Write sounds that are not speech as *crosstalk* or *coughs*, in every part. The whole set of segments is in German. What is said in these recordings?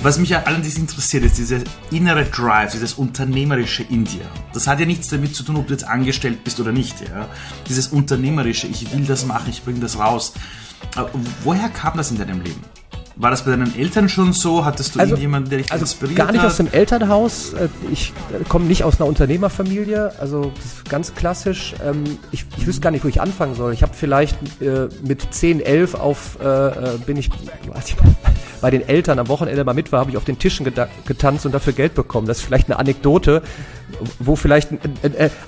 Was mich an allem interessiert, ist dieser innere Drive, dieses unternehmerische in dir. Das hat ja nichts damit zu tun, ob du jetzt angestellt bist oder nicht. Ja? Dieses unternehmerische, ich will das machen, ich bringe das raus. Aber woher kam das in deinem Leben? War das bei deinen Eltern schon so? Hattest du also, irgendjemanden, der dich also inspiriert gar nicht hat? aus dem Elternhaus. Äh, Ich äh, komme nicht aus einer Unternehmerfamilie, also ganz klassisch. Ähm, Ich, ich wüsste gar nicht, wo ich anfangen soll. Ich habe vielleicht äh, mit 10, 11 auf, äh, äh, bin ich bei den Eltern am Wochenende mal mit war, habe ich auf den Tischen getanzt und dafür Geld bekommen. Das ist vielleicht eine Anekdote, wo vielleicht ein,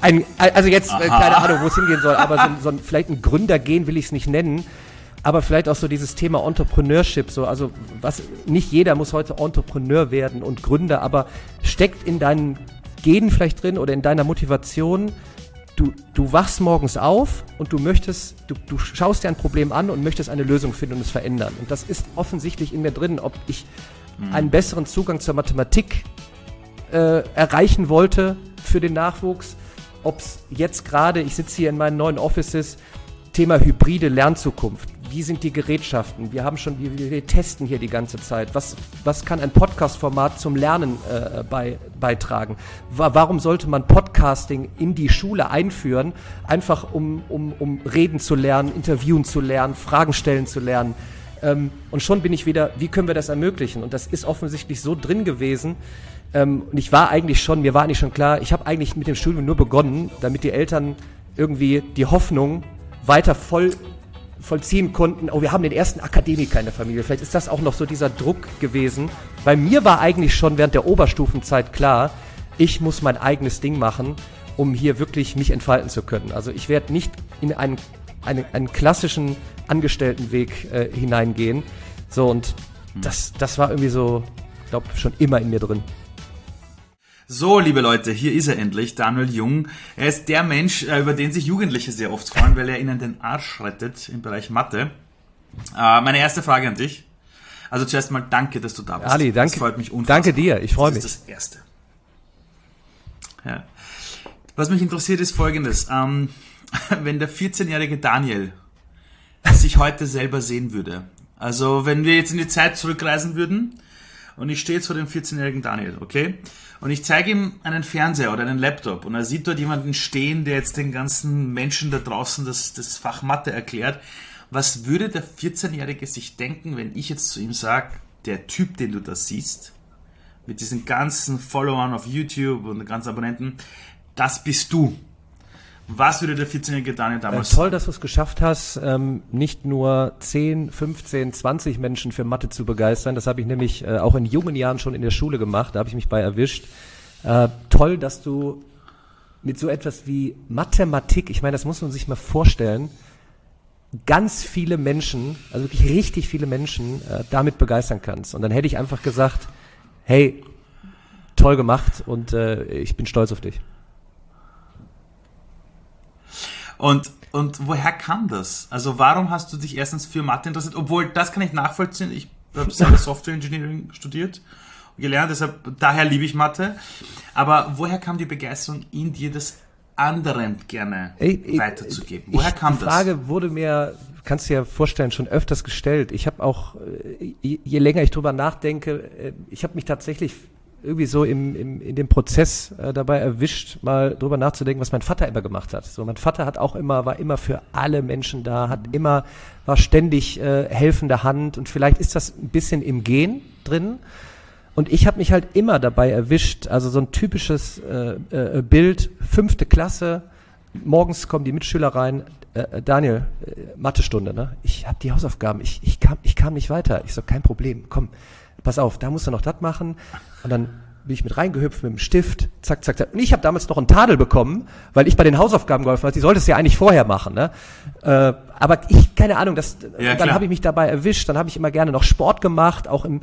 ein, also jetzt äh, keine Ahnung, wo es hingehen soll, aber so, so vielleicht ein Gründergehen will ich es nicht nennen. Aber vielleicht auch so dieses Thema Entrepreneurship, so, also was, nicht jeder muss heute Entrepreneur werden und Gründer, aber steckt in deinen Genen vielleicht drin oder in deiner Motivation, du, du wachst morgens auf und du möchtest, du, du schaust dir ein Problem an und möchtest eine Lösung finden und es verändern. Und das ist offensichtlich in mir drin, ob ich einen besseren Zugang zur Mathematik äh, erreichen wollte für den Nachwuchs, ob es jetzt gerade, ich sitze hier in meinen neuen Offices, Thema hybride Lernzukunft. Wie sind die Gerätschaften? Wir haben schon, wir, wir testen hier die ganze Zeit. Was, was kann ein Podcast-Format zum Lernen äh, bei, beitragen? Wa warum sollte man Podcasting in die Schule einführen? Einfach um, um, um reden zu lernen, interviewen zu lernen, Fragen stellen zu lernen. Ähm, und schon bin ich wieder, wie können wir das ermöglichen? Und das ist offensichtlich so drin gewesen. Ähm, und ich war eigentlich schon, mir war eigentlich schon klar, ich habe eigentlich mit dem Studium nur begonnen, damit die Eltern irgendwie die Hoffnung weiter voll vollziehen konnten, oh, wir haben den ersten Akademiker in der Familie. Vielleicht ist das auch noch so dieser Druck gewesen. Bei mir war eigentlich schon während der Oberstufenzeit klar, ich muss mein eigenes Ding machen, um hier wirklich mich entfalten zu können. Also ich werde nicht in einen, einen, einen klassischen Angestelltenweg äh, hineingehen. So und das, das war irgendwie so, ich glaube, schon immer in mir drin. So, liebe Leute, hier ist er endlich, Daniel Jung. Er ist der Mensch, äh, über den sich Jugendliche sehr oft freuen, weil er ihnen den Arsch rettet im Bereich Mathe. Äh, Meine erste Frage an dich. Also zuerst mal danke, dass du da bist. Ali, danke. Das freut mich unfassbar. Danke dir, ich freue Das mich. ist das Erste. Ja. Was mich interessiert ist folgendes. Ähm, *laughs* wenn der 14-jährige Daniel sich heute selber sehen würde, also wenn wir jetzt in die Zeit zurückreisen würden und ich stehe jetzt vor dem 14-jährigen Daniel, okay? Und ich zeige ihm einen Fernseher oder einen Laptop und er sieht dort jemanden stehen, der jetzt den ganzen Menschen da draußen das, das Fach Mathe erklärt. Was würde der 14-Jährige sich denken, wenn ich jetzt zu ihm sage, der Typ, den du da siehst, mit diesen ganzen Followern auf YouTube und ganzen Abonnenten, das bist du. Was würde der 14-jährige Daniel Äh, damals toll, dass du es geschafft hast, ähm, nicht nur 10, 15, 20 Menschen für Mathe zu begeistern. Das habe ich nämlich äh, auch in jungen Jahren schon in der Schule gemacht. Da habe ich mich bei erwischt. Äh, toll, dass du mit so etwas wie Mathematik, ich meine, das muss man sich mal vorstellen, ganz viele Menschen, also wirklich richtig viele Menschen äh, damit begeistern kannst. Und dann hätte ich einfach gesagt, hey, toll gemacht und äh, ich bin stolz auf dich. Und, und woher kam das? Also warum hast du dich erstens für Mathe interessiert? Obwohl, das kann ich nachvollziehen. Ich habe selber *laughs* Software Engineering studiert und gelernt, deshalb, daher liebe ich Mathe. Aber woher kam die Begeisterung in dir, das anderen gerne Ey, ey, weiterzugeben? Woher ich, kam die das? Frage wurde mir, kannst du dir vorstellen, schon öfters gestellt. Ich habe auch, äh, je, je länger ich drüber nachdenke, äh, ich habe mich tatsächlich irgendwie so im, im, in dem Prozess äh, dabei erwischt, mal drüber nachzudenken, was mein Vater immer gemacht hat. So, mein Vater hat auch immer, war immer für alle Menschen da, hat immer, war ständig äh, helfende Hand und vielleicht ist das ein bisschen im Gen drin. Und ich habe mich halt immer dabei erwischt, also so ein typisches äh, äh, Bild, fünfte Klasse, morgens kommen die Mitschüler rein, äh, äh, Daniel, äh, Mathestunde, ne? Ich habe die Hausaufgaben, ich, ich, kam, ich kam nicht weiter. Ich so, kein Problem, komm, pass auf, da musst du noch das machen. Und dann bin ich mit reingehüpft mit dem Stift, zack, zack, zack. Und ich habe damals noch einen Tadel bekommen, weil ich bei den Hausaufgaben geholfen habe. Die solltest du ja eigentlich vorher machen, ne? Äh, aber ich, keine Ahnung, das, Ja, dann habe ich mich dabei erwischt. Dann habe ich immer gerne noch Sport gemacht, auch im,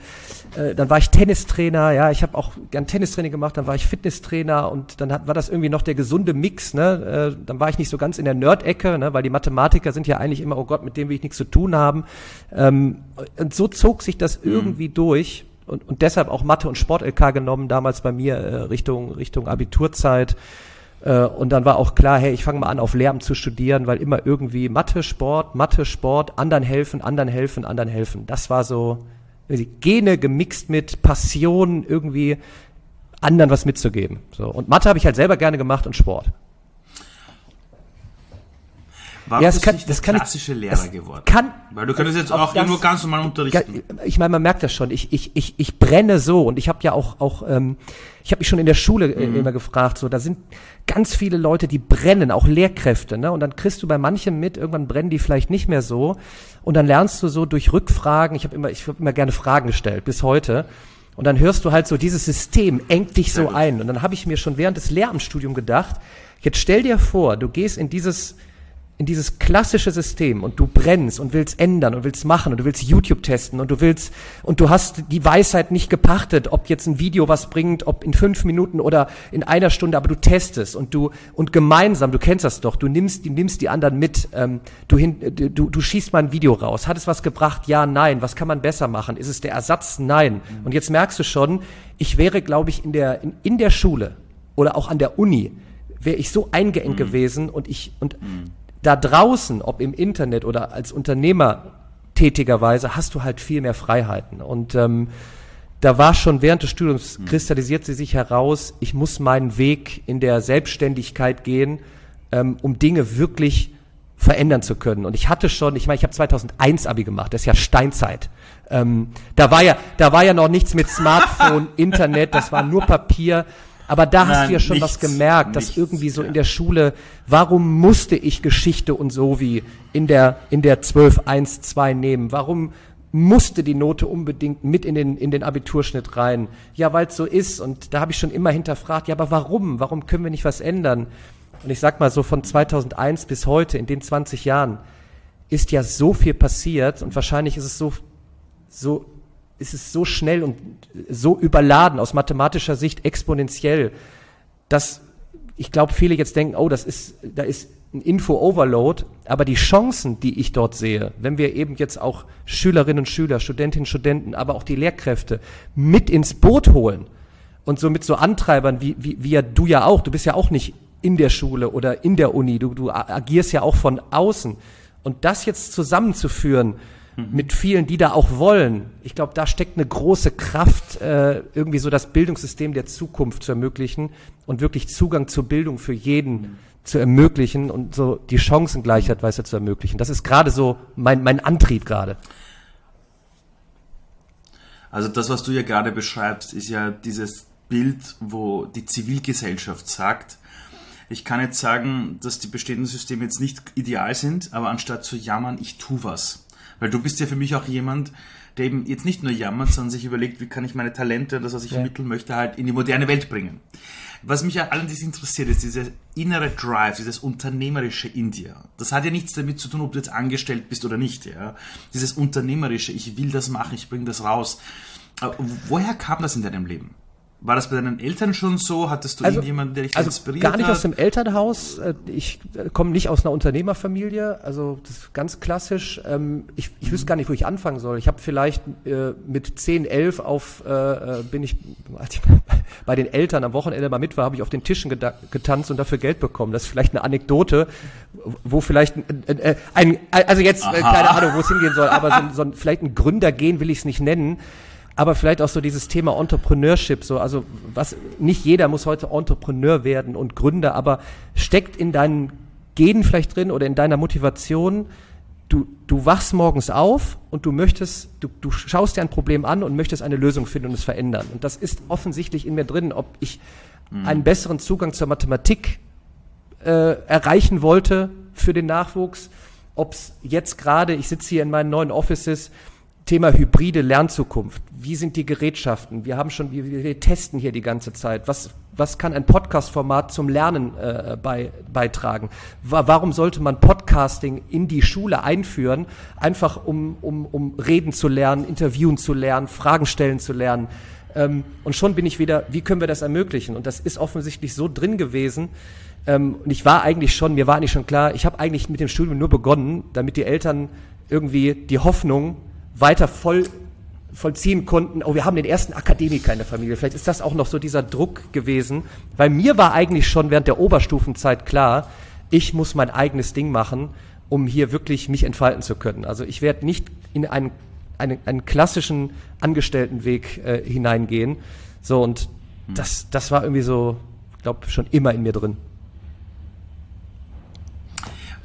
äh, dann war ich Tennistrainer, ja, ich habe auch gern Tennistraining gemacht, dann war ich Fitnesstrainer und dann hat, war das irgendwie noch der gesunde Mix, ne? Äh, dann war ich nicht so ganz in der Nerd-Ecke, ne? weil die Mathematiker sind ja eigentlich immer, oh Gott, mit dem will ich nichts zu tun haben. Ähm, und so zog sich das irgendwie durch und, und deshalb auch Mathe und Sport LK genommen, damals bei mir äh, Richtung, Richtung Abiturzeit. Äh, und dann war auch klar, hey, ich fange mal an, auf Lehramt zu studieren, weil immer irgendwie Mathe, Sport, Mathe, Sport, anderen helfen, anderen helfen, anderen helfen. Das war so Gene gemixt mit Passion irgendwie anderen was mitzugeben. So. Und Mathe habe ich halt selber gerne gemacht und Sport. Warum ja, das kann, nicht das kann klassische ich, Lehrer geworden? Kann, Weil du könntest jetzt auch, auch nur ganz normal unterrichten. Ich meine, man merkt das schon. Ich, ich, ich, ich brenne so und ich habe ja auch, auch ähm, ich habe mich schon in der Schule äh, mhm. immer gefragt, so da sind ganz viele Leute, die brennen, auch Lehrkräfte, ne? Und dann kriegst du bei manchem mit, irgendwann brennen die vielleicht nicht mehr so. Und dann lernst du so durch Rückfragen, ich habe immer, ich habe immer gerne Fragen gestellt, bis heute. Und dann hörst du halt so, dieses System engt dich so ein. Und dann habe ich mir schon während des Lehramtsstudiums gedacht, jetzt stell dir vor, du gehst in dieses in dieses klassische System und du brennst und willst ändern und willst machen und du willst YouTube testen und du willst und du hast die Weisheit nicht gepachtet, ob jetzt ein Video was bringt, ob in fünf Minuten oder in einer Stunde, aber du testest und du und gemeinsam, du kennst das doch, du nimmst, du nimmst die anderen mit, ähm, du, hin, du, du schießt mal ein Video raus. Hat es was gebracht? Ja, nein. Was kann man besser machen? Ist es der Ersatz? Nein. Mhm. Und jetzt merkst du schon, ich wäre, glaube ich, in der in, in der Schule oder auch an der Uni wäre ich so eingeengt mhm. gewesen und ich und mhm da draußen, ob im Internet oder als Unternehmer tätigerweise, hast du halt viel mehr Freiheiten. Und ähm, da war schon während des Studiums, hm. kristallisiert sie sich heraus, ich muss meinen Weg in der Selbstständigkeit gehen, ähm, um Dinge wirklich verändern zu können. Und ich hatte schon, ich meine, ich habe 2001 Abi gemacht, das ist ja Steinzeit. Ähm, da war ja, da war ja noch nichts mit *laughs* Smartphone, Internet, das war nur Papier. Aber da Nein, hast du ja schon nichts, was gemerkt, dass nichts, irgendwie so ja. in der Schule, warum musste ich Geschichte und so wie in der, in der 12, 1, 2 nehmen? Warum musste die Note unbedingt mit in den, in den Abiturschnitt rein? Ja, weil es so ist. Und da habe ich schon immer hinterfragt, ja, aber warum? Warum können wir nicht was ändern? Und ich sag mal so von 2001 bis heute, in den 20 Jahren, ist ja so viel passiert und wahrscheinlich ist es so, so ist es so schnell und so überladen aus mathematischer Sicht exponentiell, dass ich glaube, viele jetzt denken, oh, das ist, da ist ein Info-Overload, aber die Chancen, die ich dort sehe, wenn wir eben jetzt auch Schülerinnen und Schüler, Studentinnen und Studenten, aber auch die Lehrkräfte mit ins Boot holen und so mit so Antreibern, wie, wie, wie ja du ja auch, du bist ja auch nicht in der Schule oder in der Uni, du, du agierst ja auch von außen. Und das jetzt zusammenzuführen, Mhm. mit vielen, die da auch wollen. Ich glaube, da steckt eine große Kraft, äh, irgendwie so das Bildungssystem der Zukunft zu ermöglichen und wirklich Zugang zur Bildung für jeden mhm. zu ermöglichen und so die Chancengleichheit weiter zu ermöglichen. Das ist gerade so mein, mein Antrieb gerade. Also das, was du ja gerade beschreibst, ist ja dieses Bild, wo die Zivilgesellschaft sagt, ich kann jetzt sagen, dass die bestehenden Systeme jetzt nicht ideal sind, aber anstatt zu jammern, ich tu was. Weil du bist ja für mich auch jemand, der eben jetzt nicht nur jammert, sondern sich überlegt, wie kann ich meine Talente und das, was ich ja. vermitteln möchte, halt in die moderne Welt bringen. Was mich ja allerdings interessiert, ist dieser innere Drive, dieses unternehmerische in dir. Das hat ja nichts damit zu tun, ob du jetzt angestellt bist oder nicht. Ja? Dieses unternehmerische, ich will das machen, ich bringe das raus. Aber woher kam das in deinem Leben? War das bei deinen Eltern schon so? Hattest du also, irgendjemanden, der dich also inspiriert gar nicht hat? aus dem Elternhaus. Äh, ich äh, komme nicht aus einer Unternehmerfamilie. Also das ist ganz klassisch. Ähm, ich, ich wüsste gar nicht, wo ich anfangen soll. Ich habe vielleicht äh, mit 10, 11 auf, bin ich, *laughs* als ich bei den Eltern am Wochenende mal mit war, habe ich auf den Tischen getanzt und dafür Geld bekommen. Das ist vielleicht eine Anekdote, wo vielleicht ein, ein also jetzt Aha. keine Ahnung, wo es hingehen soll, aber so, so ein, vielleicht ein Gründergehen will ich es nicht nennen aber vielleicht auch so dieses Thema Entrepreneurship, so, also was, nicht jeder muss heute Entrepreneur werden und Gründer, aber steckt in deinen Genen vielleicht drin oder in deiner Motivation, du, du wachst morgens auf und du möchtest, du, du schaust dir ein Problem an und möchtest eine Lösung finden und es verändern. Und das ist offensichtlich in mir drin, ob ich mhm. einen besseren Zugang zur Mathematik äh, erreichen wollte für den Nachwuchs, ob es jetzt gerade, ich sitze hier in meinen neuen Offices, Thema hybride Lernzukunft. Wie sind die Gerätschaften? Wir haben schon, wir, wir testen hier die ganze Zeit. Was, was kann ein Podcast-Format zum Lernen äh, bei, beitragen? Warum sollte man Podcasting in die Schule einführen? Einfach um, um, um reden zu lernen, interviewen zu lernen, Fragen stellen zu lernen. Ähm, und schon bin ich wieder, wie können wir das ermöglichen? Und das ist offensichtlich so drin gewesen. Ähm, und ich war eigentlich schon, mir war eigentlich schon klar, ich habe eigentlich mit dem Studium nur begonnen, damit die Eltern irgendwie die Hoffnung weiter voll vollziehen konnten, oh, wir haben den ersten Akademiker in der Familie. Vielleicht ist das auch noch so dieser Druck gewesen, weil mir war eigentlich schon während der Oberstufenzeit klar, ich muss mein eigenes Ding machen, um hier wirklich mich entfalten zu können. Also ich werde nicht in ein, einen, einen klassischen Angestelltenweg äh, hineingehen. So, und hm. das, das war irgendwie so, ich glaube, schon immer in mir drin.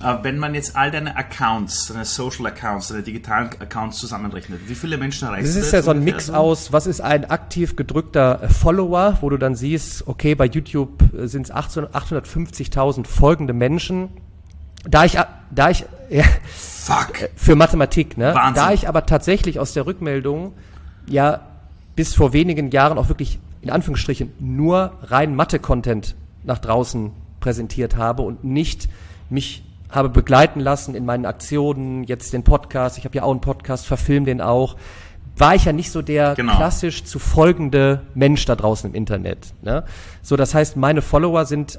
Äh, wenn man jetzt all deine Accounts, deine Social Accounts, deine digitalen Accounts zusammenrechnet, wie viele Menschen erreichst du? Das ist ja so ein Mix aus, was ist ein aktiv gedrückter äh, Follower, wo du dann siehst, okay, bei YouTube äh, sind es 850.000 folgende Menschen. Da ich, da ich, *laughs* ja, Fuck. für Mathematik, ne? Wahnsinn. Da ich aber tatsächlich aus der Rückmeldung ja bis vor wenigen Jahren auch wirklich in Anführungsstrichen nur rein Mathe-Content nach draußen präsentiert habe und nicht mich habe begleiten lassen in meinen Aktionen, jetzt den Podcast, ich habe ja auch einen Podcast, verfilm den auch, war ich ja nicht so der genau. klassisch zu folgende Mensch da draußen im Internet. Ne? So, das heißt, meine Follower sind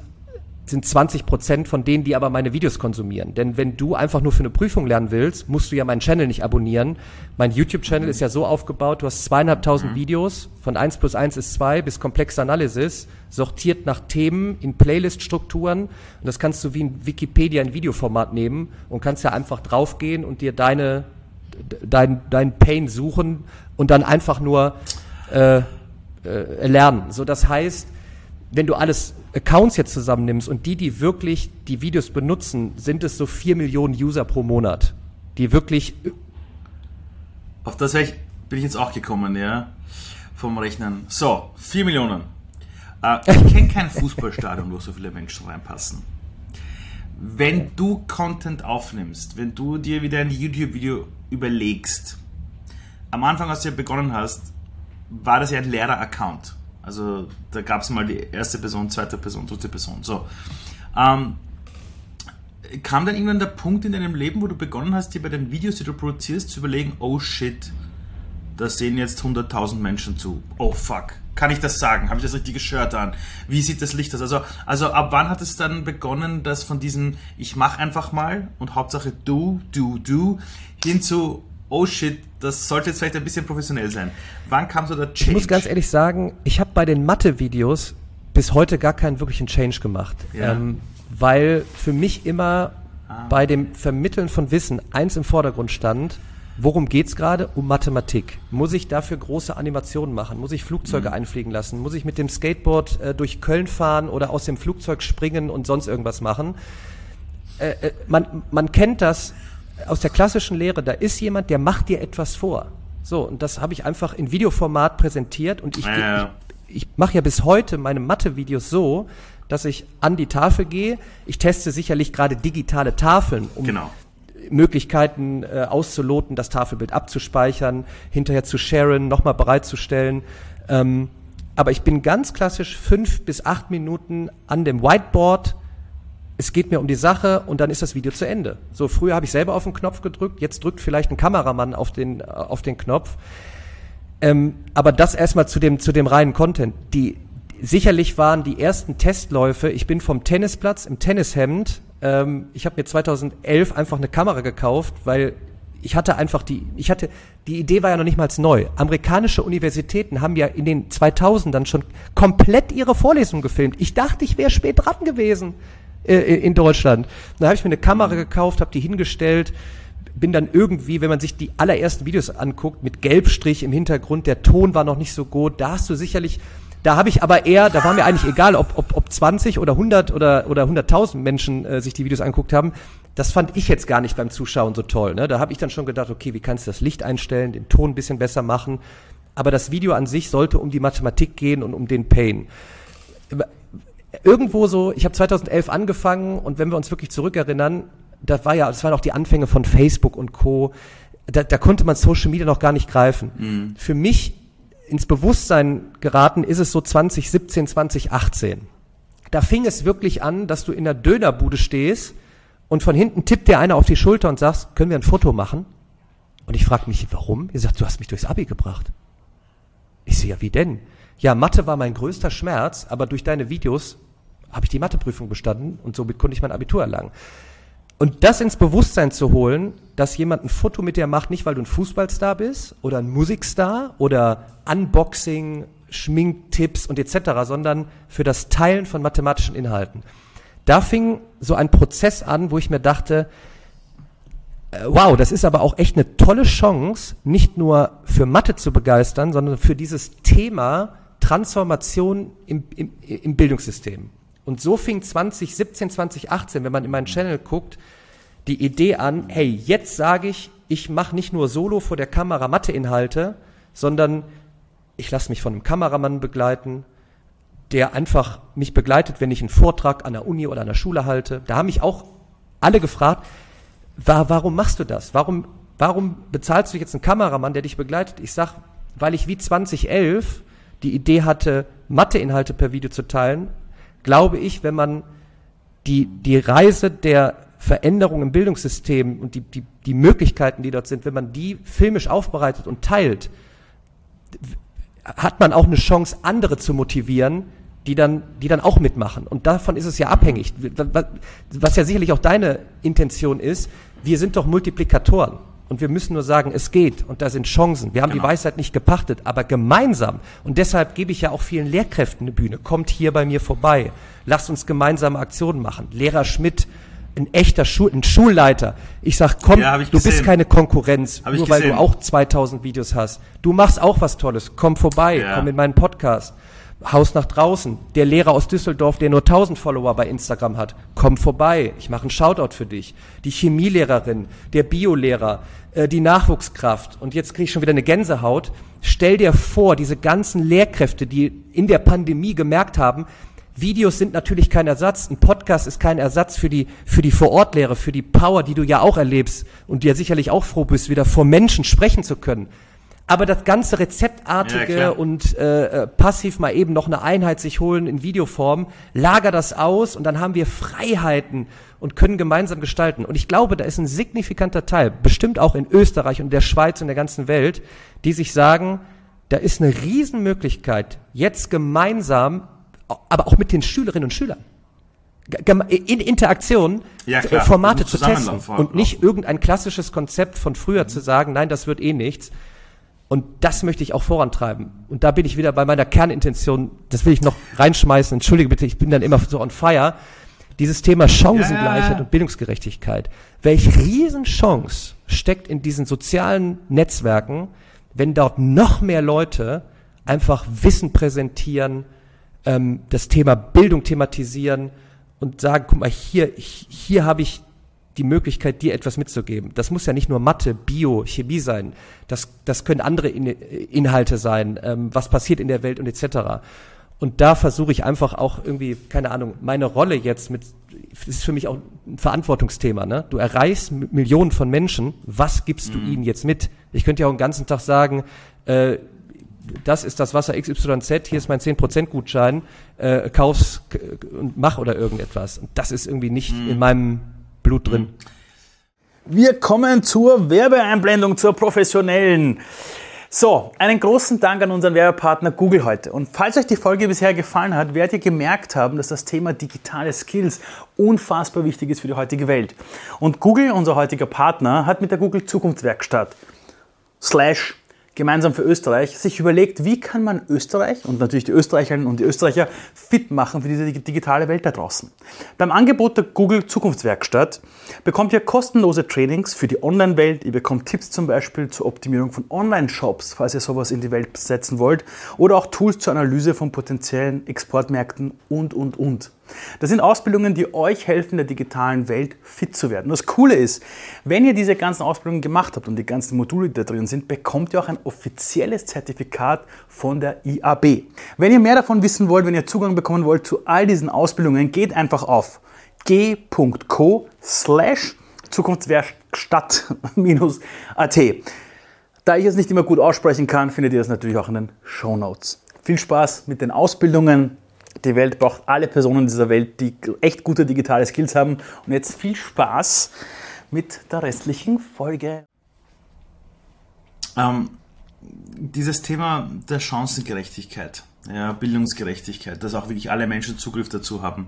sind 20 Prozent von denen, die aber meine Videos konsumieren. Denn wenn du einfach nur für eine Prüfung lernen willst, musst du ja meinen Channel nicht abonnieren. Mein YouTube-Channel mhm. ist ja so aufgebaut, du hast zweieinhalbtausend mhm. Videos, von eins plus eins ist zwei bis komplexe Analysis, sortiert nach Themen in Playlist-Strukturen. Und das kannst du wie in Wikipedia in Videoformat nehmen und kannst ja einfach draufgehen und dir deine, dein, dein Pain suchen und dann einfach nur äh, äh, lernen. So, das heißt, wenn du alles Accounts jetzt zusammennimmst und die, die wirklich die Videos benutzen, sind es so vier Millionen User pro Monat, die wirklich. Auf das ich, bin ich jetzt auch gekommen, ja, vom Rechnen. So, vier Millionen. Äh, ich kenne kein Fußballstadion, wo so viele Menschen reinpassen. Wenn du Content aufnimmst, wenn du dir wieder ein YouTube-Video überlegst, am Anfang, als du ja begonnen hast, war das ja ein leerer Account. Also da gab es mal die erste Person, zweite Person, dritte Person. So. Ähm, kam dann irgendwann der Punkt in deinem Leben, wo du begonnen hast, dir bei den Videos, die du produzierst, zu überlegen, oh shit, da sehen jetzt 100.000 Menschen zu. Oh fuck. Kann ich das sagen? Habe ich das richtige Shirt an? Wie sieht das Licht aus? Also, also ab wann hat es dann begonnen, dass von diesem ich mach einfach mal und Hauptsache du, du, du hin zu oh shit, das sollte jetzt vielleicht ein bisschen professionell sein. Wann kam so der Change? Ich muss ganz ehrlich sagen, ich habe bei den Mathe-Videos bis heute gar keinen wirklichen Change gemacht. Ja. Ähm, weil für mich immer ah. bei dem Vermitteln von Wissen eins im Vordergrund stand, worum geht's gerade? Um Mathematik. Muss ich dafür große Animationen machen? Muss ich Flugzeuge mhm. einfliegen lassen? Muss ich mit dem Skateboard äh, durch Köln fahren oder aus dem Flugzeug springen und sonst irgendwas machen? Äh, äh, man, man kennt das aus der klassischen Lehre, da ist jemand, der macht dir etwas vor. So, und das habe ich einfach in Videoformat präsentiert und ich, ja. ich, ich mache ja bis heute meine Mathe-Videos so, dass ich an die Tafel gehe. Ich teste sicherlich gerade digitale Tafeln, um genau. Möglichkeiten äh, auszuloten, das Tafelbild abzuspeichern, hinterher zu sharen, nochmal bereitzustellen. Ähm, aber ich bin ganz klassisch fünf bis acht Minuten an dem Whiteboard es geht mir um die Sache und dann ist das Video zu Ende. So früher habe ich selber auf den Knopf gedrückt, jetzt drückt vielleicht ein Kameramann auf den auf den Knopf. Ähm, aber das erstmal zu dem zu dem reinen Content. Die sicherlich waren die ersten Testläufe. Ich bin vom Tennisplatz im Tennishemd. Ähm, ich habe mir 2011 einfach eine Kamera gekauft, weil ich hatte einfach die, ich hatte, die Idee war ja noch nicht mal neu. Amerikanische Universitäten haben ja in den 2000ern schon komplett ihre Vorlesungen gefilmt. Ich dachte, ich wäre spät dran gewesen äh, in Deutschland. Da habe ich mir eine Kamera gekauft, habe die hingestellt, bin dann irgendwie, wenn man sich die allerersten Videos anguckt, mit Gelbstrich im Hintergrund, der Ton war noch nicht so gut, da hast du sicherlich, da habe ich aber eher, da war mir eigentlich egal, ob, ob, ob 20 oder 100 oder, oder 100.000 Menschen äh, sich die Videos angeguckt haben. Das fand ich jetzt gar nicht beim Zuschauen so toll. Ne? Da habe ich dann schon gedacht, okay, wie kannst du das Licht einstellen, den Ton ein bisschen besser machen. Aber das Video an sich sollte um die Mathematik gehen und um den Pain irgendwo so, ich habe 2011 angefangen und wenn wir uns wirklich zurückerinnern, das war ja, das waren auch die Anfänge von Facebook und Co. Da, da konnte man Social Media noch gar nicht greifen. Mhm. Für mich ins Bewusstsein geraten ist es so 2017, 2018. Da fing es wirklich an, dass du in der Dönerbude stehst und von hinten tippt dir einer auf die Schulter und sagst, können wir ein Foto machen? Und ich frage mich, warum? Ihr sagt, du hast mich durchs Abi gebracht. Ich sehe ja, wie denn? Ja, Mathe war mein größter Schmerz, aber durch deine Videos habe ich die Matheprüfung bestanden und somit konnte ich mein Abitur erlangen. Und das ins Bewusstsein zu holen, dass jemand ein Foto mit dir macht, nicht weil du ein Fußballstar bist oder ein Musikstar oder Unboxing, Schminktipps und etc., sondern für das Teilen von mathematischen Inhalten. Da fing so ein Prozess an, wo ich mir dachte, äh, wow, das ist aber auch echt eine tolle Chance, nicht nur für Mathe zu begeistern, sondern für dieses Thema Transformation im, im, im Bildungssystem. Und so fing 2017, 2018, wenn man in meinen Channel guckt, die Idee an, hey, jetzt sage ich, ich mache nicht nur solo vor der Kamera Matheinhalte, sondern ich lasse mich von einem Kameramann begleiten, der einfach mich begleitet, wenn ich einen Vortrag an der Uni oder an der Schule halte. Da haben mich auch alle gefragt, war, warum machst du das? Warum, warum bezahlst du jetzt einen Kameramann, der dich begleitet? Ich sag, weil ich wie 2011 die Idee hatte, Matheinhalte per Video zu teilen, glaube ich, wenn man die, die Reise der Veränderung im Bildungssystem und die, die, die Möglichkeiten, die dort sind, wenn man die filmisch aufbereitet und teilt, hat man auch eine Chance, andere zu motivieren, die dann, die dann auch mitmachen. Und davon ist es ja abhängig. Was ja sicherlich auch deine Intention ist, wir sind doch Multiplikatoren. Und wir müssen nur sagen, es geht und da sind Chancen. Wir haben genau. die Weisheit nicht gepachtet, aber gemeinsam. Und deshalb gebe ich ja auch vielen Lehrkräften eine Bühne. Kommt hier bei mir vorbei. Lasst uns gemeinsame Aktionen machen. Lehrer Schmidt, ein echter Schul ein Schulleiter. Ich sag, komm, ja, ich du gesehen. bist keine Konkurrenz, hab nur weil du auch 2000 Videos hast. Du machst auch was Tolles. Komm vorbei, ja. komm in meinen Podcast. Haus nach draußen. Der Lehrer aus Düsseldorf, der nur 1000 Follower bei Instagram hat, komm vorbei. Ich mache einen Shoutout für dich. Die Chemielehrerin, der Biolehrer, äh, die Nachwuchskraft. Und jetzt kriege ich schon wieder eine Gänsehaut. Stell dir vor, diese ganzen Lehrkräfte, die in der Pandemie gemerkt haben, Videos sind natürlich kein Ersatz. Ein Podcast ist kein Ersatz für die, für die Vorortlehre, für die Power, die du ja auch erlebst und dir sicherlich auch froh bist, wieder vor Menschen sprechen zu können. Aber das ganze Rezeptartige ja, und äh, äh, passiv mal eben noch eine Einheit sich holen in Videoform, lager das aus und dann haben wir Freiheiten und können gemeinsam gestalten. Und ich glaube, da ist ein signifikanter Teil, bestimmt auch in Österreich und der Schweiz und der ganzen Welt, die sich sagen, da ist eine Riesenmöglichkeit, jetzt gemeinsam, aber auch mit den Schülerinnen und Schülern, in Interaktion ja, Formate zu testen und nicht irgendein klassisches Konzept von früher mhm. zu sagen, nein, das wird eh nichts, und das möchte ich auch vorantreiben. Und da bin ich wieder bei meiner Kernintention, das will ich noch reinschmeißen, entschuldige bitte, ich bin dann immer so on fire. Dieses Thema Chancengleichheit ja. und Bildungsgerechtigkeit. Welch Riesenchance steckt in diesen sozialen Netzwerken, wenn dort noch mehr Leute einfach Wissen präsentieren, ähm, das Thema Bildung thematisieren und sagen, guck mal, hier, hier habe ich die Möglichkeit, dir etwas mitzugeben. Das muss ja nicht nur Mathe, Bio, Chemie sein. Das, das können andere In Inhalte sein, ähm, was passiert in der Welt und etc. Und da versuche ich einfach auch irgendwie, keine Ahnung, meine Rolle jetzt mit, das ist für mich auch ein Verantwortungsthema. Ne? Du erreichst Millionen von Menschen, was gibst du mhm. ihnen jetzt mit? Ich könnte ja auch den ganzen Tag sagen, äh, das ist das Wasser XYZ, hier ist mein 10% Gutschein, äh, kauf's und mach oder irgendetwas. Und das ist irgendwie nicht mhm. in meinem Blut drin. Wir kommen zur Werbeeinblendung, zur professionellen. So, einen großen Dank an unseren Werbepartner Google heute. Und falls euch die Folge bisher gefallen hat, werdet ihr gemerkt haben, dass das Thema digitale Skills unfassbar wichtig ist für die heutige Welt. Und Google, unser heutiger Partner, hat mit der Google Zukunftswerkstatt slash gemeinsam für Österreich sich überlegt, wie kann man Österreich und natürlich die Österreicherinnen und die Österreicher fit machen für diese digitale Welt da draußen. Beim Angebot der Google Zukunftswerkstatt bekommt ihr kostenlose Trainings für die Online-Welt. Ihr bekommt Tipps zum Beispiel zur Optimierung von Online-Shops, falls ihr sowas in die Welt setzen wollt, oder auch Tools zur Analyse von potenziellen Exportmärkten und, und, und. Das sind Ausbildungen, die euch helfen, der digitalen Welt fit zu werden. Und das Coole ist, wenn ihr diese ganzen Ausbildungen gemacht habt und die ganzen Module, die da drin sind, bekommt ihr auch ein offizielles Zertifikat von der IAB. Wenn ihr mehr davon wissen wollt, wenn ihr Zugang bekommen wollt zu all diesen Ausbildungen, geht einfach auf g.co slash Zukunftswerkstatt-at. *laughs* Da ich es nicht immer gut aussprechen kann, findet ihr das natürlich auch in den Show Notes. Viel Spaß mit den Ausbildungen die Welt braucht alle Personen dieser Welt, die echt gute digitale Skills haben. Und jetzt viel Spaß mit der restlichen Folge. Ähm, dieses Thema der Chancengerechtigkeit, ja, Bildungsgerechtigkeit, dass auch wirklich alle Menschen Zugriff dazu haben.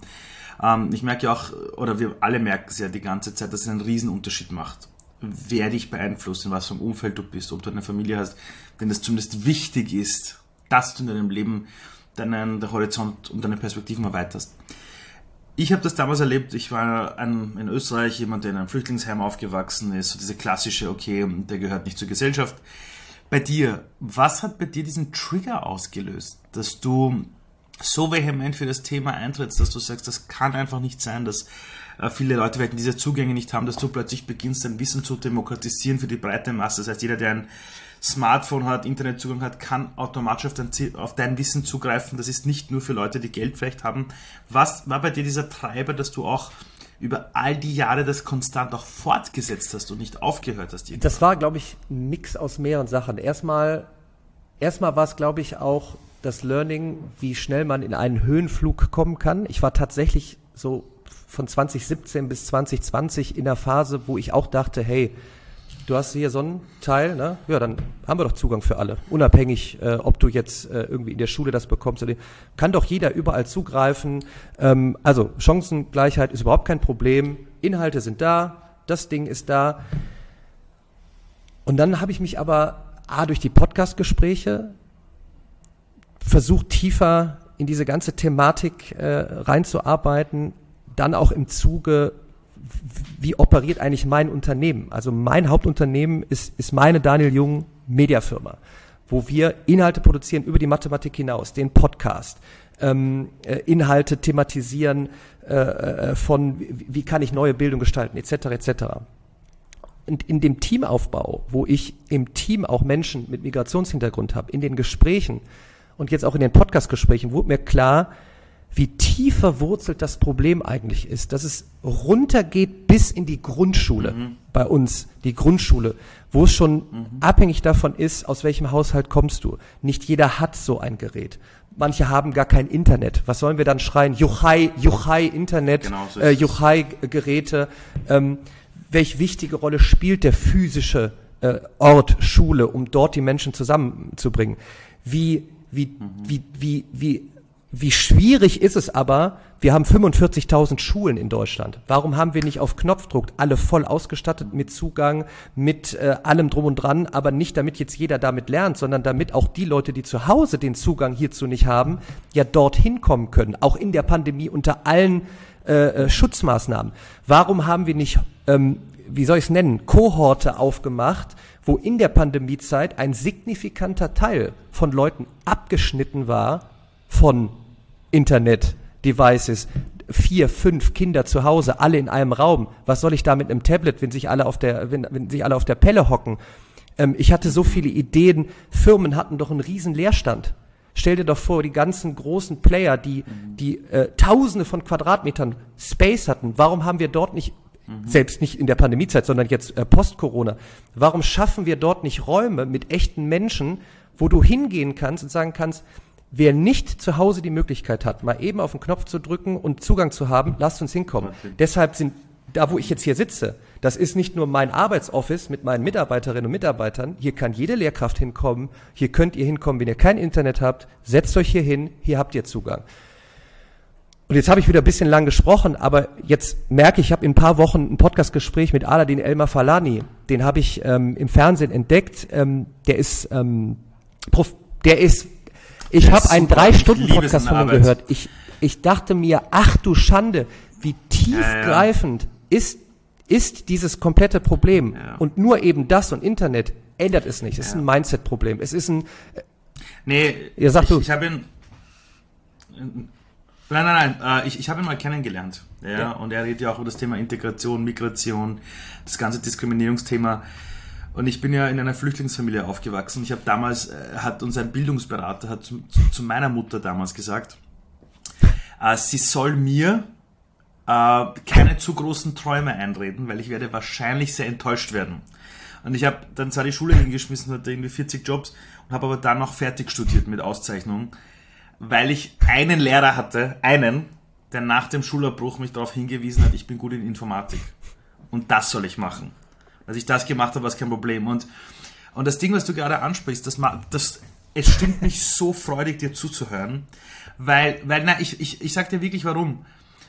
Ähm, ich merke ja auch, oder wir alle merken es ja die ganze Zeit, dass es einen Riesenunterschied macht. Wer dich beeinflusst, in was für einem Umfeld du bist, ob du eine Familie hast, denn das zumindest wichtig ist, dass du in deinem Leben deinen Horizont und deine Perspektiven erweiterst. ich habe das damals erlebt, ich war ein, in Österreich jemand, der in einem Flüchtlingsheim aufgewachsen ist, so diese klassische, okay, der gehört nicht zur Gesellschaft. Bei dir, was hat bei dir diesen Trigger ausgelöst, dass du so vehement für das Thema eintrittst, dass du sagst, das kann einfach nicht sein, dass äh, viele Leute werden diese Zugänge nicht haben, dass du plötzlich beginnst, dein Wissen zu demokratisieren für die breite Masse. Das heißt, jeder, der ein Smartphone hat, Internetzugang hat, kann automatisch auf dein, auf dein Wissen zugreifen. Das ist nicht nur für Leute, die Geld vielleicht haben. Was war bei dir dieser Treiber, dass du auch über all die Jahre das konstant auch fortgesetzt hast und nicht aufgehört hast? Irgendwann? Das war, glaube ich, ein Mix aus mehreren Sachen. Erstmal, erstmal war es, glaube ich, auch das Learning, wie schnell man in einen Höhenflug kommen kann. Ich war tatsächlich so von 2017 bis 2020 in der Phase, wo ich auch dachte, hey, du hast hier so einen Teil, ne? Ja, dann haben wir doch Zugang für alle. Unabhängig, äh, ob du jetzt äh, irgendwie in der Schule das bekommst. Oder, kann doch jeder überall zugreifen. Ähm, also Chancengleichheit ist überhaupt kein Problem. Inhalte sind da, das Ding ist da. Und dann habe ich mich aber A, durch die Podcast-Gespräche versucht, tiefer in diese ganze Thematik äh, reinzuarbeiten, dann auch im Zuge wie operiert eigentlich mein Unternehmen? Also mein Hauptunternehmen ist, ist meine Daniel Jung Mediafirma, wo wir Inhalte produzieren über die Mathematik hinaus, den Podcast, ähm, äh, Inhalte thematisieren äh, äh von wie, kann ich neue Bildung gestalten, etc. etc. Und in dem Teamaufbau, wo ich im Team auch Menschen mit Migrationshintergrund habe, in den Gesprächen und jetzt auch in den Podcast-Gesprächen, wurde mir klar, wie tief verwurzelt das Problem eigentlich ist, dass es runtergeht bis in die Grundschule mhm. bei uns, die Grundschule, wo es schon mhm. abhängig davon ist, aus welchem Haushalt kommst du. Nicht jeder hat so ein Gerät. Manche haben gar kein Internet. Was sollen wir dann schreien? Juchai, Juchai Internet, genau, so äh, Juchai Geräte. Ähm, welche wichtige Rolle spielt der physische äh, Ort, Schule, um dort die Menschen zusammenzubringen? Wie, wie, mhm. wie, wie, wie wie schwierig ist es aber, wir haben 45.000 Schulen in Deutschland. Warum haben wir nicht auf Knopfdruck alle voll ausgestattet mit Zugang, mit äh, allem drum und dran, aber nicht damit jetzt jeder damit lernt, sondern damit auch die Leute, die zu Hause den Zugang hierzu nicht haben, ja dorthin kommen können, auch in der Pandemie unter allen äh, äh Schutzmaßnahmen. Warum haben wir nicht, ähm, wie soll ich es nennen, Kohorte aufgemacht, wo in der Pandemiezeit ein signifikanter Teil von Leuten abgeschnitten war von Internet-Devices, vier, fünf Kinder zu Hause, alle in einem Raum. Was soll ich da mit einem Tablet, wenn sich alle auf der, wenn, wenn sich alle auf der Pelle hocken? Ähm, ich hatte so viele Ideen. Firmen hatten doch einen riesen Leerstand. Stell dir doch vor, die ganzen großen Player, die, die äh, Tausende von Quadratmetern Space hatten. Warum haben wir dort nicht Mhm. Selbst nicht in der Pandemiezeit, sondern jetzt äh, post-Corona. Warum schaffen wir dort nicht Räume mit echten Menschen, wo du hingehen kannst und sagen kannst, Wer nicht zu Hause die Möglichkeit hat, mal eben auf den Knopf zu drücken und Zugang zu haben, lasst uns hinkommen. Okay. Deshalb sind da, wo ich jetzt hier sitze, das ist nicht nur mein Arbeitsoffice mit meinen Mitarbeiterinnen und Mitarbeitern. Hier kann jede Lehrkraft hinkommen. Hier könnt ihr hinkommen, wenn ihr kein Internet habt. Setzt euch hier hin. Hier habt ihr Zugang. Und jetzt habe ich wieder ein bisschen lang gesprochen, aber jetzt merke ich, ich habe in ein paar Wochen ein Podcastgespräch mit Aladin Elmar Falani. Den habe ich ähm, im Fernsehen entdeckt. Ähm, der ist ähm, Prof der ist ich habe einen Drei-Stunden-Podcast von ihm gehört. Ich, ich dachte mir, ach du Schande, wie tiefgreifend ja, ja. ist, ist dieses komplette Problem. Ja. Und nur eben das und Internet ändert es nicht. Es ist ein Mindset-Problem. Es ist ein. Äh, nee, ja, sag ich, du. ich habe ihn. Nein, nein, nein. Äh, ich, ich habe ihn mal kennengelernt. Ja, Und er redet ja auch über das Thema Integration, Migration, das ganze Diskriminierungsthema. Und ich bin ja in einer Flüchtlingsfamilie aufgewachsen. Ich habe damals, äh, hat unser Bildungsberater hat zu, zu, zu, meiner Mutter damals gesagt, äh, sie soll mir äh, keine zu großen Träume einreden, weil ich werde wahrscheinlich sehr enttäuscht werden. Und ich habe dann zwar die Schule hingeschmissen, hatte irgendwie 40 Jobs und habe aber dann noch fertig studiert mit Auszeichnung, weil ich einen Lehrer hatte, einen, der nach dem Schulabbruch mich darauf hingewiesen hat, ich bin gut in Informatik. Und das soll ich machen. Als ich das gemacht habe, war es kein Problem. Und, und das Ding, was du gerade ansprichst, das, das, es stimmt mich so freudig, dir zuzuhören. Weil, weil na, ich, ich, ich sag dir wirklich warum.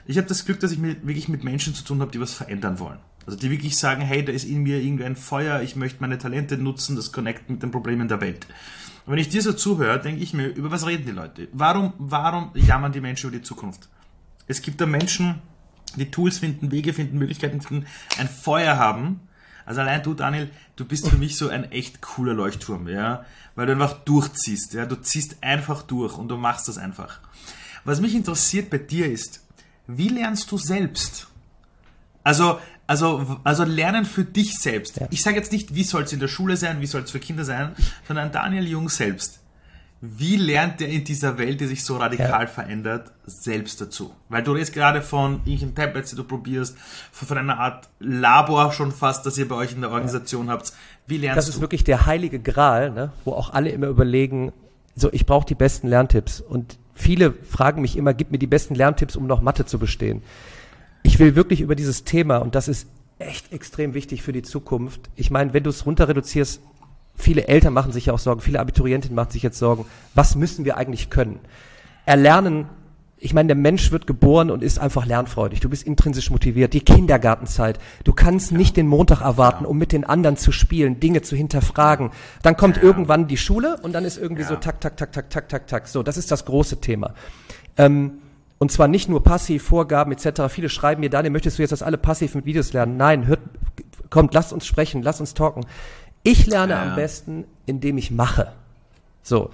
Ich habe das Glück, dass ich mit, wirklich mit Menschen zu tun habe, die was verändern wollen. Also die wirklich sagen, hey, da ist in mir irgendwie ein Feuer, ich möchte meine Talente nutzen, das connecten mit den Problemen der Welt. Und wenn ich dir so zuhöre, denke ich mir, über was reden die Leute? Warum, warum jammern die Menschen über die Zukunft? Es gibt da Menschen, die Tools finden, Wege finden, Möglichkeiten finden, ein Feuer haben. Also allein du, Daniel, du bist für mich so ein echt cooler Leuchtturm, ja, weil du einfach durchziehst, ja, du ziehst einfach durch und du machst das einfach. Was mich interessiert bei dir ist, wie lernst du selbst? Also, also, also lernen für dich selbst. Ja. Ich sage jetzt nicht, wie soll es in der Schule sein, wie soll es für Kinder sein, sondern Daniel Jung selbst. Wie lernt er in dieser Welt, die sich so radikal ja. verändert, selbst dazu? Weil du redest gerade von irgendwelchen Tablets, die du probierst, von einer Art Labor schon fast, das ihr bei euch in der Organisation ja. habt. Wie lernst du? Das ist wirklich der heilige Gral, ne? wo auch alle immer überlegen, so ich brauche die besten Lerntipps. Und viele fragen mich immer, gib mir die besten Lerntipps, um noch Mathe zu bestehen. Ich will wirklich über dieses Thema, und das ist echt extrem wichtig für die Zukunft. Ich meine, wenn du es runter reduzierst, viele Eltern machen sich ja auch Sorgen, viele Abiturientinnen machen sich jetzt Sorgen, was müssen wir eigentlich können? Erlernen, ich meine, der Mensch wird geboren und ist einfach lernfreudig. Du bist intrinsisch motiviert. Die Kindergartenzeit. Du kannst ja. nicht den Montag erwarten, um mit den anderen zu spielen, Dinge zu hinterfragen. Dann kommt ja. irgendwann die Schule und dann ist irgendwie ja. so tak, tak, tak, tak, tak, tak, tak. So, das ist das große Thema. Ähm, und zwar nicht nur passiv, Vorgaben etc. Viele schreiben mir, Daniel, möchtest du jetzt das alle passiv mit Videos lernen? Nein, hört, kommt, lasst uns sprechen, lasst uns talken. Ich lerne ja. am besten, indem ich mache. So.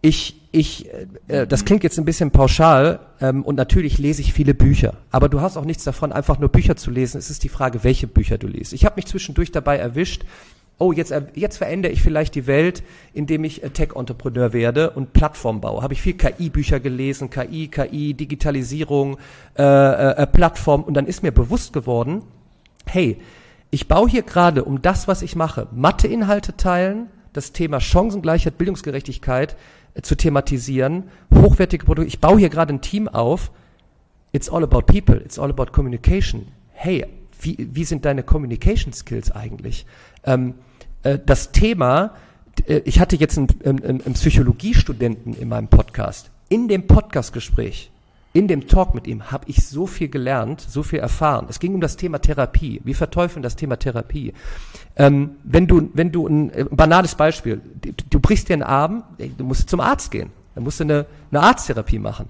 Ich, ich, äh, äh, das klingt jetzt ein bisschen pauschal ähm, und natürlich lese ich viele Bücher, aber du hast auch nichts davon, einfach nur Bücher zu lesen. Es ist die Frage, welche Bücher du liest. Ich habe mich zwischendurch dabei erwischt, oh, jetzt, äh, jetzt verändere ich vielleicht die Welt, indem ich äh, Tech-Entrepreneur werde und Plattform baue. Habe ich viel KI-Bücher gelesen, KI, KI, Digitalisierung, äh, äh, Plattform und dann ist mir bewusst geworden, hey, ich baue hier gerade um das, was ich mache, Matheinhalte teilen, das Thema Chancengleichheit, Bildungsgerechtigkeit äh, zu thematisieren, hochwertige Produkte. Ich baue hier gerade ein Team auf. It's all about people. It's all about communication. Hey, wie, wie sind deine Communication Skills eigentlich? Ähm, äh, das Thema, äh, ich hatte jetzt einen, einen, einen Psychologiestudenten in meinem Podcast. In dem Podcastgespräch in dem Talk mit ihm habe ich so viel gelernt, so viel erfahren. Es ging um das Thema Therapie. Wir verteufeln das Thema Therapie. Ähm, wenn du, wenn du ein, ein banales Beispiel, du, du brichst dir einen Arm, du musst zum Arzt gehen. Dann musst du eine, eine Arzttherapie machen.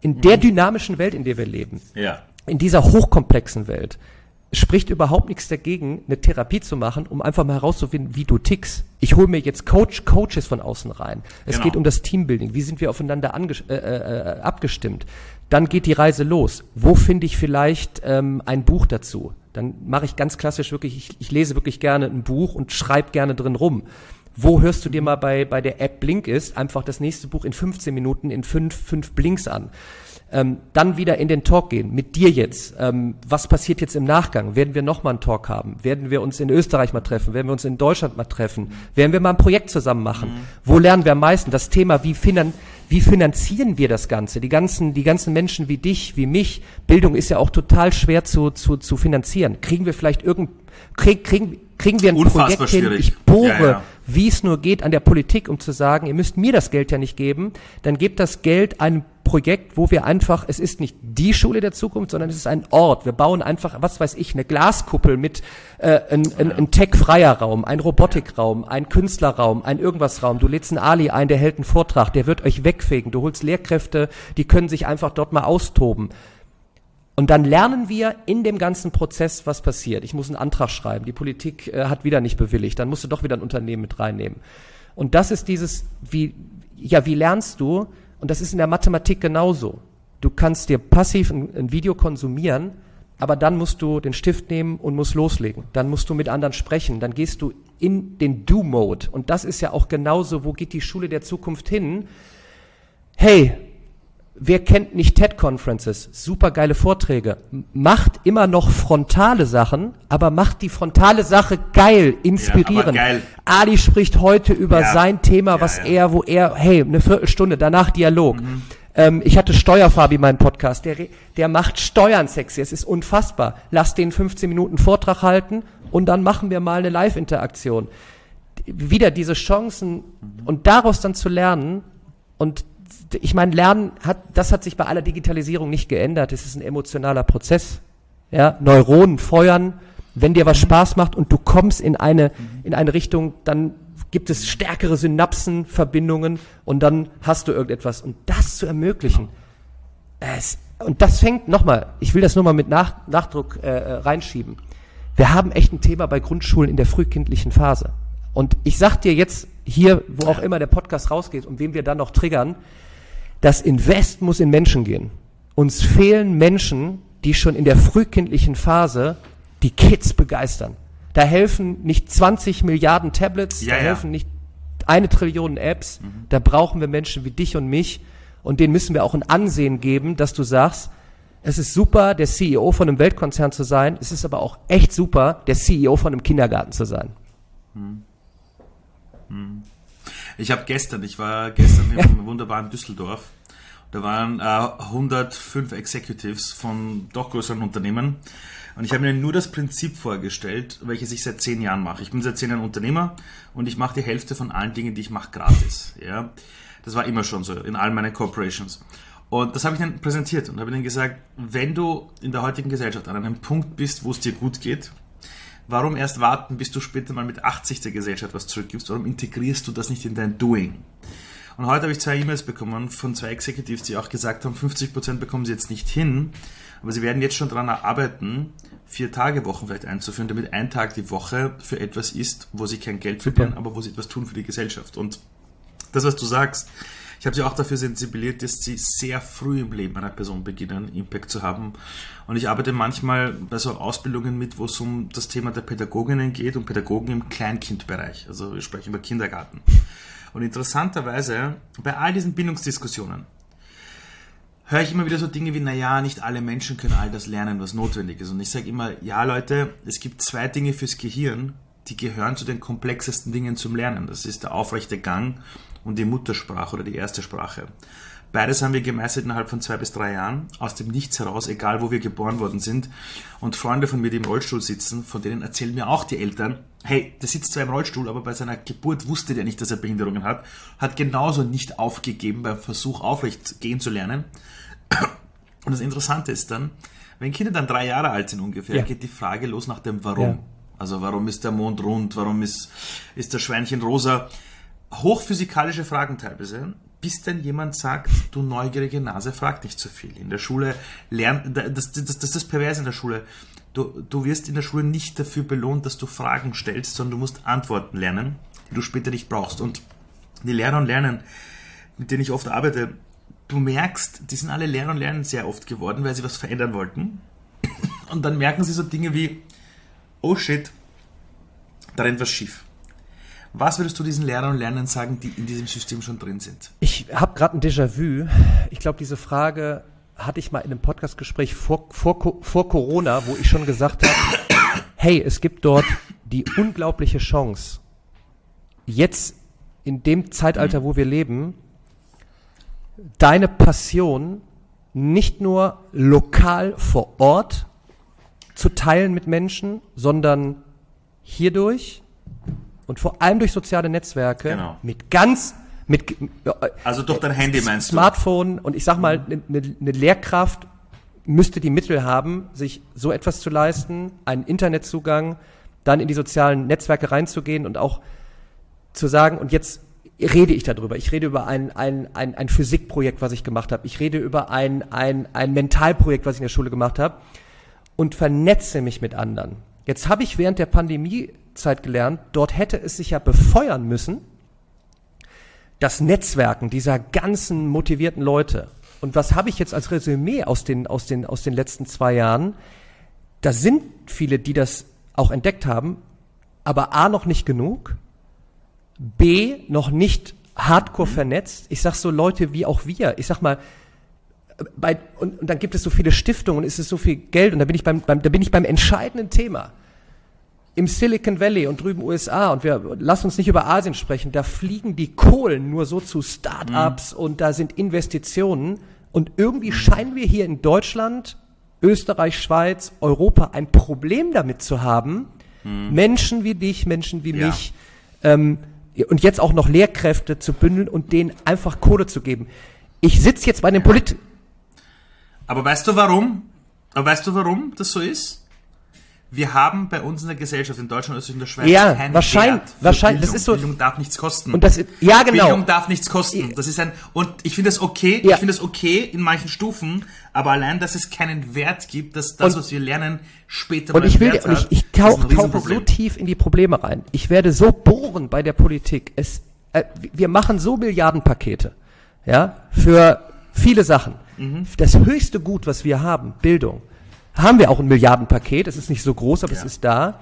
In der mhm. dynamischen Welt, in der wir leben, ja. in dieser hochkomplexen Welt, spricht überhaupt nichts dagegen, eine Therapie zu machen, um einfach mal herauszufinden, wie du tickst. Ich hole mir jetzt Coach, Coaches von außen rein. Es genau. geht um das Teambuilding. Wie sind wir aufeinander äh, äh, abgestimmt? Dann geht die Reise los. Wo finde ich vielleicht ähm, ein Buch dazu? Dann mache ich ganz klassisch wirklich, ich, ich lese wirklich gerne ein Buch und schreibe gerne drin rum. Wo hörst du dir mal bei, bei der App Blink ist, einfach das nächste Buch in 15 Minuten in fünf, fünf Blinks an? Ähm, dann wieder in den Talk gehen, mit dir jetzt. Ähm, was passiert jetzt im Nachgang? Werden wir nochmal einen Talk haben? Werden wir uns in Österreich mal treffen? Werden wir uns in Deutschland mal treffen? Werden wir mal ein Projekt zusammen machen? Mhm. Wo lernen wir am meisten? Das Thema, wie, finan wie finanzieren wir das Ganze? Die ganzen, die ganzen Menschen wie dich, wie mich, Bildung ist ja auch total schwer zu, zu, zu finanzieren. Kriegen wir vielleicht irgend, krieg, kriegen, kriegen wir ein Unfassbar Projekt hin? Ich bohre, ja, ja. Wie es nur geht, an der Politik, um zu sagen, ihr müsst mir das Geld ja nicht geben, dann gebt das Geld einem Projekt, wo wir einfach, es ist nicht die Schule der Zukunft, sondern es ist ein Ort. Wir bauen einfach, was weiß ich, eine Glaskuppel mit äh, ein, ein, ein tech-freier Raum, ein Robotikraum, ein Künstlerraum, ein Irgendwasraum. Du lädst einen Ali ein, der hält einen Vortrag, der wird euch wegfegen. Du holst Lehrkräfte, die können sich einfach dort mal austoben. Und dann lernen wir in dem ganzen Prozess, was passiert. Ich muss einen Antrag schreiben, die Politik äh, hat wieder nicht bewilligt, dann musst du doch wieder ein Unternehmen mit reinnehmen. Und das ist dieses, wie, ja, wie lernst du, und das ist in der Mathematik genauso. Du kannst dir passiv ein, ein Video konsumieren, aber dann musst du den Stift nehmen und musst loslegen. Dann musst du mit anderen sprechen. Dann gehst du in den Do-Mode. Und das ist ja auch genauso, wo geht die Schule der Zukunft hin? Hey, Wer kennt nicht TED-Conferences? Super geile Vorträge. Macht immer noch frontale Sachen, aber macht die frontale Sache geil, inspirierend. Ja, geil. Ali spricht heute über ja. sein Thema, was ja, er, wo er, hey, eine Viertelstunde, danach Dialog. Mhm. Ähm, ich hatte Steuerfabi meinen Podcast, der, der macht Steuern sexy, es ist unfassbar. Lass den 15 Minuten Vortrag halten und dann machen wir mal eine Live-Interaktion. Wieder diese Chancen mhm. und daraus dann zu lernen und ich meine, Lernen hat, das hat sich bei aller Digitalisierung nicht geändert. Es ist ein emotionaler Prozess. Ja, Neuronen feuern. Wenn dir was Spaß macht und du kommst in eine, in eine Richtung, dann gibt es stärkere Synapsenverbindungen und dann hast du irgendetwas. Und das zu ermöglichen, es, und das fängt nochmal, ich will das nur mal mit Nach, Nachdruck äh, äh, reinschieben. Wir haben echt ein Thema bei Grundschulen in der frühkindlichen Phase. Und ich sag dir jetzt hier, wo auch immer der Podcast rausgeht und wem wir dann noch triggern, das Invest muss in Menschen gehen. Uns fehlen Menschen, die schon in der frühkindlichen Phase die Kids begeistern. Da helfen nicht 20 Milliarden Tablets, Ja, da ja. helfen nicht eine Trillion Apps. Mhm. Da brauchen wir Menschen wie dich und mich. Und denen müssen wir auch ein Ansehen geben, dass du sagst, es ist super, der CEO von einem Weltkonzern zu sein. Es ist aber auch echt super, der CEO von einem Kindergarten zu sein. Ich habe gestern, ich war gestern im wunderbaren Düsseldorf. Da waren äh, 105 Executives von doch größeren Unternehmen. Und ich habe mir nur das Prinzip vorgestellt, welches ich seit zehn Jahren mache. Ich bin seit zehn Jahren Unternehmer und ich mache die Hälfte von allen Dingen, die ich mache, gratis. Ja, das war immer schon so in all meinen Corporations. Und das habe ich dann präsentiert und habe ihnen gesagt, wenn du in der heutigen Gesellschaft an einem Punkt bist, wo es dir gut geht, Warum erst warten, bis du später mal mit 80 der Gesellschaft was zurückgibst? Warum integrierst du das nicht in dein Doing? Und heute habe ich zwei E-Mails bekommen von zwei Executives, die auch gesagt haben, 50% bekommen sie jetzt nicht hin, aber sie werden jetzt schon daran arbeiten, vier Tage Wochen vielleicht einzuführen, damit ein Tag die Woche für etwas ist, wo sie kein Geld verdienen, aber wo sie etwas tun für die Gesellschaft. Und das, was du sagst, ich habe sie auch dafür sensibilisiert, dass sie sehr früh im Leben einer Person beginnen, Impact zu haben. Und ich arbeite manchmal bei so Ausbildungen mit, wo es um das Thema der Pädagoginnen geht und Pädagogen im Kleinkindbereich. Also wir sprechen über Kindergarten. Und interessanterweise, bei all diesen Bindungsdiskussionen, höre ich immer wieder so Dinge wie, naja, nicht alle Menschen können all das lernen, was notwendig ist. Und ich sage immer, ja Leute, es gibt zwei Dinge fürs Gehirn, die gehören zu den komplexesten Dingen zum Lernen. Das ist der aufrechte Gang und die Muttersprache oder die erste Sprache. Beides haben wir gemeistert innerhalb von zwei bis drei Jahren, aus dem Nichts heraus, egal wo wir geboren worden sind. Und Freunde von mir, die im Rollstuhl sitzen, von denen erzählen mir auch die Eltern, hey, der sitzt zwar im Rollstuhl, aber bei seiner Geburt wusste der nicht, dass er Behinderungen hat, hat genauso nicht aufgegeben beim Versuch aufrecht gehen zu lernen. Und das Interessante ist dann, wenn Kinder dann drei Jahre alt sind ungefähr, Ja. geht die Frage los nach dem Warum. Ja. Also warum ist der Mond rund, warum ist, ist das Schweinchen rosa? Hochphysikalische Fragen teilweise, bis dann jemand sagt, du neugierige Nase, frag nicht zu viel. In der Schule lernt, das, das, das, das ist das Perverse in der Schule. Du, du wirst in der Schule nicht dafür belohnt, dass du Fragen stellst, sondern du musst Antworten lernen, die du später nicht brauchst. Und die Lehrer und Lernen, mit denen ich oft arbeite, du merkst, die sind alle Lehrer und Lernen sehr oft geworden, weil sie was verändern wollten. Und dann merken sie so Dinge wie, oh shit, da rennt was schief. Was würdest du diesen Lehrern und Lernern sagen, die in diesem System schon drin sind? Ich habe gerade ein Déjà-vu. Ich glaube, diese Frage hatte ich mal in einem Podcastgespräch vor, vor, vor Corona, wo ich schon gesagt habe, *coughs* hey, es gibt dort die unglaubliche Chance, jetzt in dem Zeitalter, wo wir leben, deine Passion nicht nur lokal vor Ort zu teilen mit Menschen, sondern hierdurch und vor allem durch soziale Netzwerke Genau. mit ganz mit Also durch dein Handy meinst du? Smartphone und ich sag mal, eine ne, ne Lehrkraft müsste die Mittel haben, sich so etwas zu leisten, einen Internetzugang, dann in die sozialen Netzwerke reinzugehen und auch zu sagen, und jetzt rede ich darüber. Ich rede über ein, ein, ein, ein Physikprojekt, was ich gemacht habe. Ich rede über ein, ein, ein Mentalprojekt, was ich in der Schule gemacht habe und vernetze mich mit anderen. Jetzt habe ich während der Pandemiezeit gelernt, dort hätte es sich ja befeuern müssen, das Netzwerken dieser ganzen motivierten Leute. Und was habe ich jetzt als Resümee aus den, aus den, aus den letzten zwei Jahren? Da sind viele, die das auch entdeckt haben, aber A noch nicht genug, B noch nicht hardcore vernetzt. Ich sag so Leute wie auch wir. Ich sag mal, bei, und, und dann gibt es so viele Stiftungen und es ist so viel Geld und da bin ich beim, beim, da bin ich beim entscheidenden Thema. Im Silicon Valley und drüben USA und wir lass uns nicht über Asien sprechen, da fliegen die Kohlen nur so zu Start-ups und da sind Investitionen und irgendwie scheinen wir hier in Deutschland, Österreich, Schweiz, Europa ein Problem damit zu haben, Menschen wie dich, Menschen wie Ja. mich ähm, und jetzt auch noch Lehrkräfte zu bündeln und denen einfach Kohle zu geben. Ich sitze jetzt bei den Polit Aber weißt du warum? Aber weißt du warum das so ist? Wir haben bei uns in der Gesellschaft in Deutschland, Österreich und der Schweiz ja, keinen wahrscheinlich, Wert für wahrscheinlich, Bildung. Das ist so, Bildung darf nichts kosten. Und das, ja, genau. Bildung darf nichts kosten. Das ist ein, und ich finde das okay, ja. ich finde das okay in manchen Stufen, aber allein, dass es keinen Wert gibt, dass das, und, was wir lernen, später und ich will, Wert und ich, ich tauche tauch so tief in die Probleme rein. Ich werde so bohren bei der Politik. Es, äh, wir machen so Milliardenpakete, ja, für viele Sachen. Mhm. Das höchste Gut, was wir haben, Bildung, haben wir auch ein Milliardenpaket. Es ist nicht so groß, aber ja. es ist da.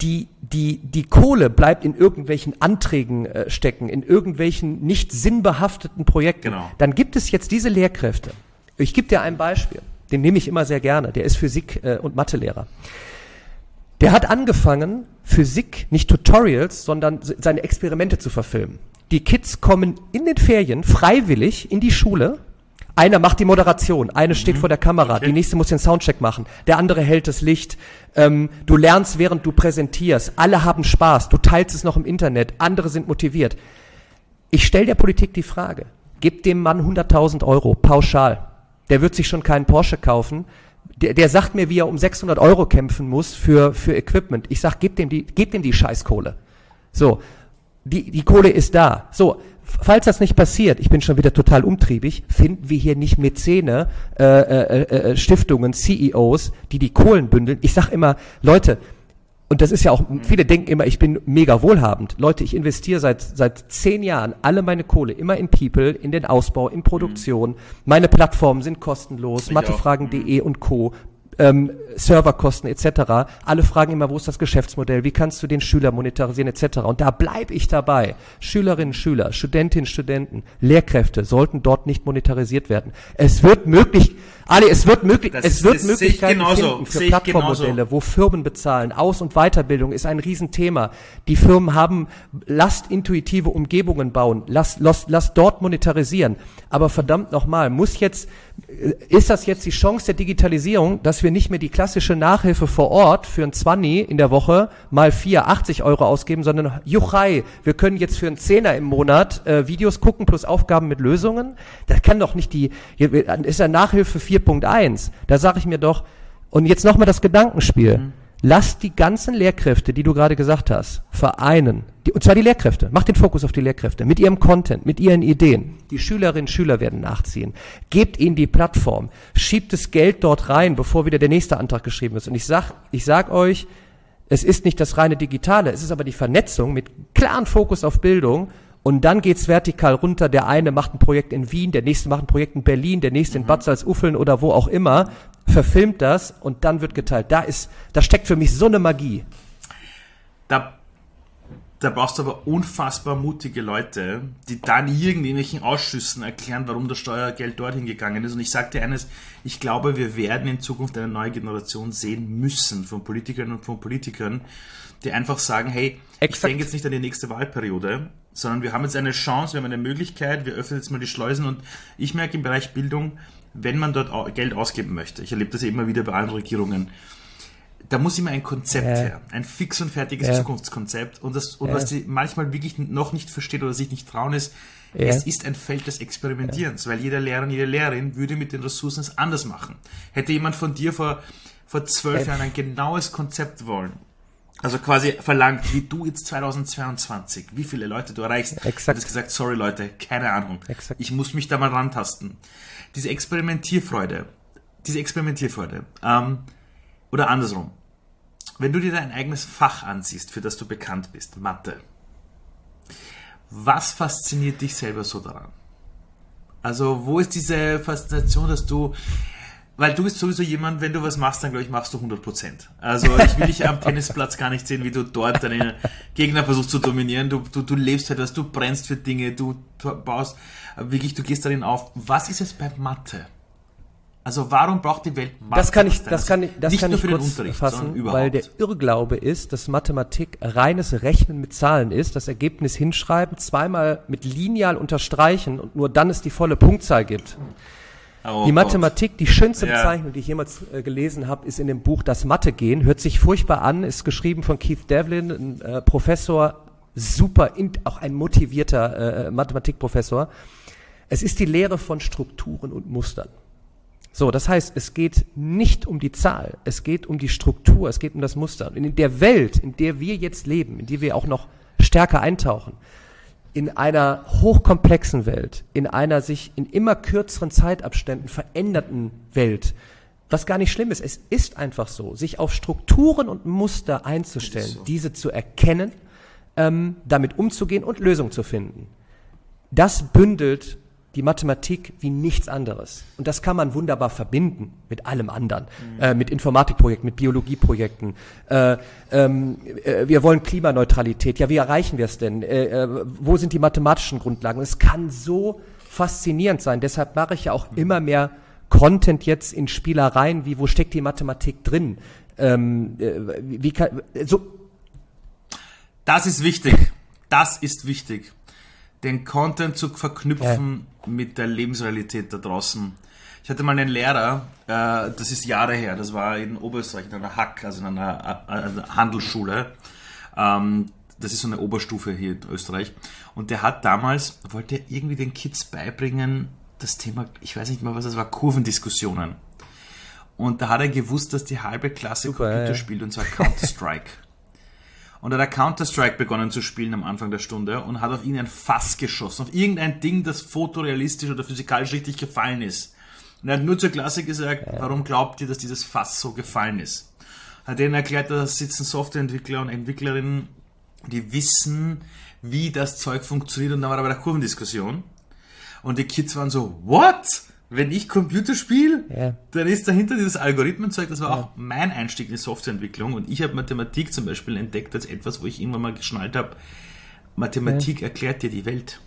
Die, die, die Kohle bleibt in irgendwelchen Anträgen äh, stecken, in irgendwelchen nicht sinnbehafteten Projekten. Genau. Dann gibt es jetzt diese Lehrkräfte. Ich gebe dir ein Beispiel. Den nehme ich immer sehr gerne. Der ist Physik- äh, und Mathelehrer. Der hat angefangen, Physik, nicht Tutorials, sondern seine Experimente zu verfilmen. Die Kids kommen in den Ferien freiwillig in die Schule einer macht die Moderation, eine steht mhm. vor der Kamera, okay. die nächste muss den Soundcheck machen, der andere hält das Licht. Ähm, du lernst, während du präsentierst. Alle haben Spaß. Du teilst es noch im Internet. Andere sind motiviert. Ich stelle der Politik die Frage: Gib dem Mann 100.000 Euro pauschal. Der wird sich schon keinen Porsche kaufen. Der, der sagt mir, wie er um 600 Euro kämpfen muss für für Equipment. Ich sag, gib dem die, gib dem die Scheißkohle. So, die die Kohle ist da. So, falls das nicht passiert, ich bin schon wieder total umtriebig, finden wir hier nicht Mäzene, äh, äh, äh, Stiftungen, CEOs, die die Kohlen bündeln. Ich sag immer, Leute, und das ist ja auch, viele denken immer, ich bin mega wohlhabend. Leute, ich investiere seit, seit zehn Jahren alle meine Kohle immer in People, in den Ausbau, in Produktion. Mhm. Meine Plattformen sind kostenlos, mathefragen.de und Co ähm, Serverkosten etc. Alle fragen immer, wo ist das Geschäftsmodell, wie kannst du den Schüler monetarisieren etc. Und da bleibe ich dabei. Schülerinnen, Schüler, Studentinnen, Studenten, Lehrkräfte sollten dort nicht monetarisiert werden. Es wird möglich, Ali, es wird möglich, das es wird Möglichkeiten finden für Plattformmodelle, wo Firmen bezahlen. Aus- und Weiterbildung ist ein Riesenthema. Die Firmen haben, lasst intuitive Umgebungen bauen, lasst, lasst, lasst dort monetarisieren. Aber verdammt nochmal, muss jetzt, äh, ist das jetzt die Chance der Digitalisierung, dass wir nicht mehr die klassische Nachhilfe vor Ort für ein 20 in der Woche mal 4, 80 Euro ausgeben, sondern juchai, wir können jetzt für einen Zehner im Monat äh, Videos gucken plus Aufgaben mit Lösungen. Das kann doch nicht die, ist ja Nachhilfe 4.1. Da sage ich mir doch, und jetzt nochmal das Gedankenspiel. Mhm. Lass die ganzen Lehrkräfte, die du gerade gesagt hast, vereinen. Die, und zwar die Lehrkräfte. Mach den Fokus auf die Lehrkräfte. Mit ihrem Content, mit ihren Ideen. Die Schülerinnen und Schüler werden nachziehen. Gebt ihnen die Plattform. Schiebt das Geld dort rein, bevor wieder der nächste Antrag geschrieben ist. Und ich sag, ich sag euch, es ist nicht das reine Digitale, es ist aber die Vernetzung mit klaren Fokus auf Bildung und dann geht's vertikal runter. Der eine macht ein Projekt in Wien, der nächste macht ein Projekt in Berlin, der nächste in mhm. Bad Salzuffeln oder wo auch immer, verfilmt das und dann wird geteilt. Da ist, da steckt für mich so eine Magie. Da, da brauchst du aber unfassbar mutige Leute, die dann irgendwelchen Ausschüssen erklären, warum das Steuergeld dorthin gegangen ist. Und ich sage dir eines, ich glaube, wir werden in Zukunft eine neue Generation sehen müssen von Politikerinnen und von Politikern, die einfach sagen, hey, Exakt. ich denke jetzt nicht an die nächste Wahlperiode, sondern wir haben jetzt eine Chance, wir haben eine Möglichkeit, wir öffnen jetzt mal die Schleusen und ich merke im Bereich Bildung, wenn man dort Geld ausgeben möchte, ich erlebe das immer wieder bei allen Regierungen, da muss immer ein Konzept äh. her, ein fix und fertiges äh. Zukunftskonzept und, das, und äh. was sie manchmal wirklich noch nicht versteht oder sich nicht trauen ist, es ist ein Feld des Experimentierens, weil jeder Lehrer und jede Lehrerin würde mit den Ressourcen es anders machen. Hätte jemand von dir vor, vor zwölf Jahren ein genaues Konzept wollen, also quasi verlangt, wie du jetzt 2022, wie viele Leute du erreichst. Exakt. Du hast gesagt, sorry Leute, keine Ahnung. Exakt. Ich muss mich da mal rantasten. Diese Experimentierfreude, diese Experimentierfreude, ähm, oder andersrum. Wenn du dir dein eigenes Fach ansiehst, für das du bekannt bist, Mathe, was fasziniert dich selber so daran? Also, wo ist diese Faszination, dass du weil du bist sowieso jemand, wenn du was machst, dann glaube ich, machst du 100% Also ich will dich am *laughs* Tennisplatz gar nicht sehen, wie du dort deine Gegner versuchst zu dominieren. Du, du, du lebst etwas, du brennst für Dinge, du baust, wirklich, du gehst darin auf. Was ist es bei Mathe? Also warum braucht die Welt Mathe? Das kann ich, das kann ich, das Nicht kann ich kurz fassen, weil der Irrglaube ist, dass Mathematik reines Rechnen mit Zahlen ist, das Ergebnis hinschreiben, zweimal mit Lineal unterstreichen und nur dann es die volle Punktzahl gibt. Oh die Mathematik, die schönste ja. Bezeichnung, die ich jemals äh, gelesen habe, ist in dem Buch Das Mathe gehen. Hört sich furchtbar an, ist geschrieben von Keith Devlin, ein äh, Professor, super, in, auch ein motivierter äh, Mathematikprofessor. Es ist die Lehre von Strukturen und Mustern. So, das heißt, es geht nicht um die Zahl, es geht um die Struktur, es geht um das Muster. Und in der Welt, in der wir jetzt leben, in die wir auch noch stärker eintauchen, in einer hochkomplexen Welt, in einer sich in immer kürzeren Zeitabständen veränderten Welt, was gar nicht schlimm ist, es ist einfach so, sich auf Strukturen und Muster einzustellen, so. diese zu erkennen, ähm, damit umzugehen und Lösungen zu finden. Das bündelt die Mathematik wie nichts anderes. Und das kann man wunderbar verbinden mit allem anderen, mhm. äh, mit Informatikprojekten, mit Biologieprojekten. Äh, ähm, äh, wir wollen Klimaneutralität. Ja, wie erreichen wir es denn? Äh, äh, wo sind die mathematischen Grundlagen? Es kann so faszinierend sein. Deshalb mache ich ja auch mhm. immer mehr Content jetzt in Spielereien, wie wo steckt die Mathematik drin? Ähm, äh, wie kann, so. Das ist wichtig. Das ist wichtig den Content zu verknüpfen ja. mit der Lebensrealität da draußen. Ich hatte mal einen Lehrer, äh, das ist Jahre her, das war in Oberösterreich, in einer Hack, also in einer äh, Handelsschule. Ähm, das ist so eine Oberstufe hier in Österreich. Und der hat damals, wollte irgendwie den Kids beibringen, das Thema, ich weiß nicht mal, was das war, Kurvendiskussionen. Und da hat er gewusst, dass die halbe Klasse Super, Computer ja. spielt, und zwar Counter-Strike. *laughs* und hat er Counter-Strike begonnen zu spielen am Anfang der Stunde und hat auf ihn ein Fass geschossen, auf irgendein Ding, das fotorealistisch oder physikalisch richtig gefallen ist. Und er hat nur zur Klasse gesagt, warum glaubt ihr, dass dieses Fass so gefallen ist? Hat denen erklärt, da sitzen Softwareentwickler und Entwicklerinnen, die wissen, wie das Zeug funktioniert und dann war er bei der Kurvendiskussion. Und die Kids waren so, what? Wenn ich Computer spiele, ja. dann ist dahinter dieses Algorithmenzeug, das war ja. auch mein Einstieg in die Softwareentwicklung und ich habe Mathematik zum Beispiel entdeckt als etwas, wo ich irgendwann mal geschnallt habe, Mathematik ja. erklärt dir die Welt.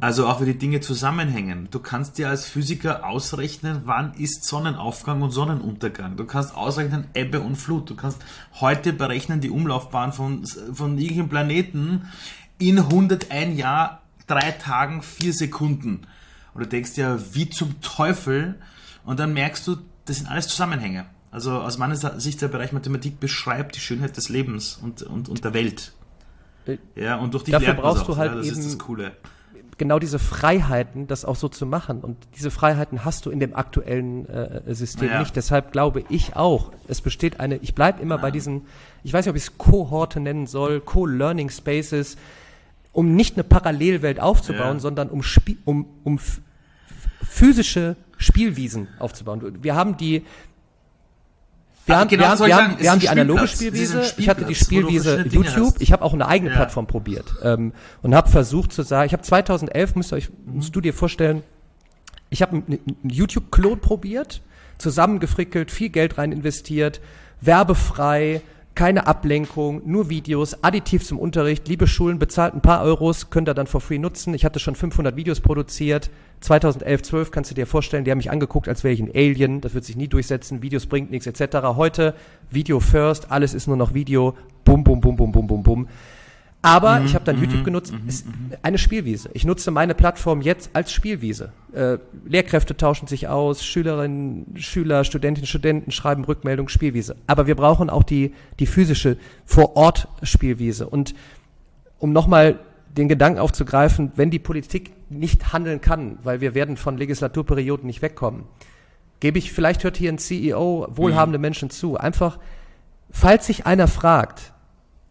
Also auch wie die Dinge zusammenhängen. Du kannst dir als Physiker ausrechnen, wann ist Sonnenaufgang und Sonnenuntergang. Du kannst ausrechnen Ebbe und Flut. Du kannst heute berechnen die Umlaufbahn von, von irgendwelchen Planeten in 101 Jahr, drei Tagen, vier Sekunden. Und du denkst ja, wie zum Teufel? Und dann merkst du, das sind alles Zusammenhänge. Also aus meiner Sicht der Bereich Mathematik beschreibt die Schönheit des Lebens und, und, und der Welt. Äh, ja, und durch die Dafür brauchst du halt ja, das eben ist das Coole. genau diese Freiheiten, das auch so zu machen. Und diese Freiheiten hast du in dem aktuellen äh, System ja. nicht. Deshalb glaube ich auch, es besteht eine, ich bleibe immer ja. bei diesen, ich weiß nicht, ob ich es Kohorte nennen soll, Co-Learning Spaces, um nicht eine Parallelwelt aufzubauen, ja. sondern um, Spie um, um physische Spielwiesen aufzubauen. Wir haben die wir haben, genau, wir haben, wir haben, wir haben die analoge Spielwiese, ich hatte die Spielwiese YouTube, ich habe auch eine eigene ja. Plattform probiert. Ähm, und habe versucht zu sagen, ich habe 2011, müsst ihr euch, musst du dir vorstellen, ich habe einen YouTube-Klon probiert, zusammengefrickelt, viel Geld rein investiert, werbefrei, keine Ablenkung, nur Videos, additiv zum Unterricht. Liebe Schulen, bezahlt ein paar Euros, könnt ihr dann for free nutzen. Ich hatte schon 500 Videos produziert. 2011, 12 kannst du dir vorstellen, die haben mich angeguckt, als wäre ich ein Alien. Das wird sich nie durchsetzen. Videos bringt nichts etc. Heute Video first, alles ist nur noch Video. Bum, bum, bum, bum, bum, bum, bum. Aber mhm, ich habe dann YouTube mhm, genutzt, mhm, ist mhm. eine Spielwiese. Ich nutze meine Plattform jetzt als Spielwiese. Äh, Lehrkräfte tauschen sich aus, Schülerinnen, Schüler, Studentinnen, Studenten schreiben Rückmeldung, Spielwiese. Aber wir brauchen auch die, die physische Vor-Ort-Spielwiese. Und um nochmal den Gedanken aufzugreifen, wenn die Politik nicht handeln kann, weil wir werden von Legislaturperioden nicht wegkommen, gebe ich, vielleicht hört hier ein CEO wohlhabende mhm. Menschen zu, einfach, falls sich einer fragt,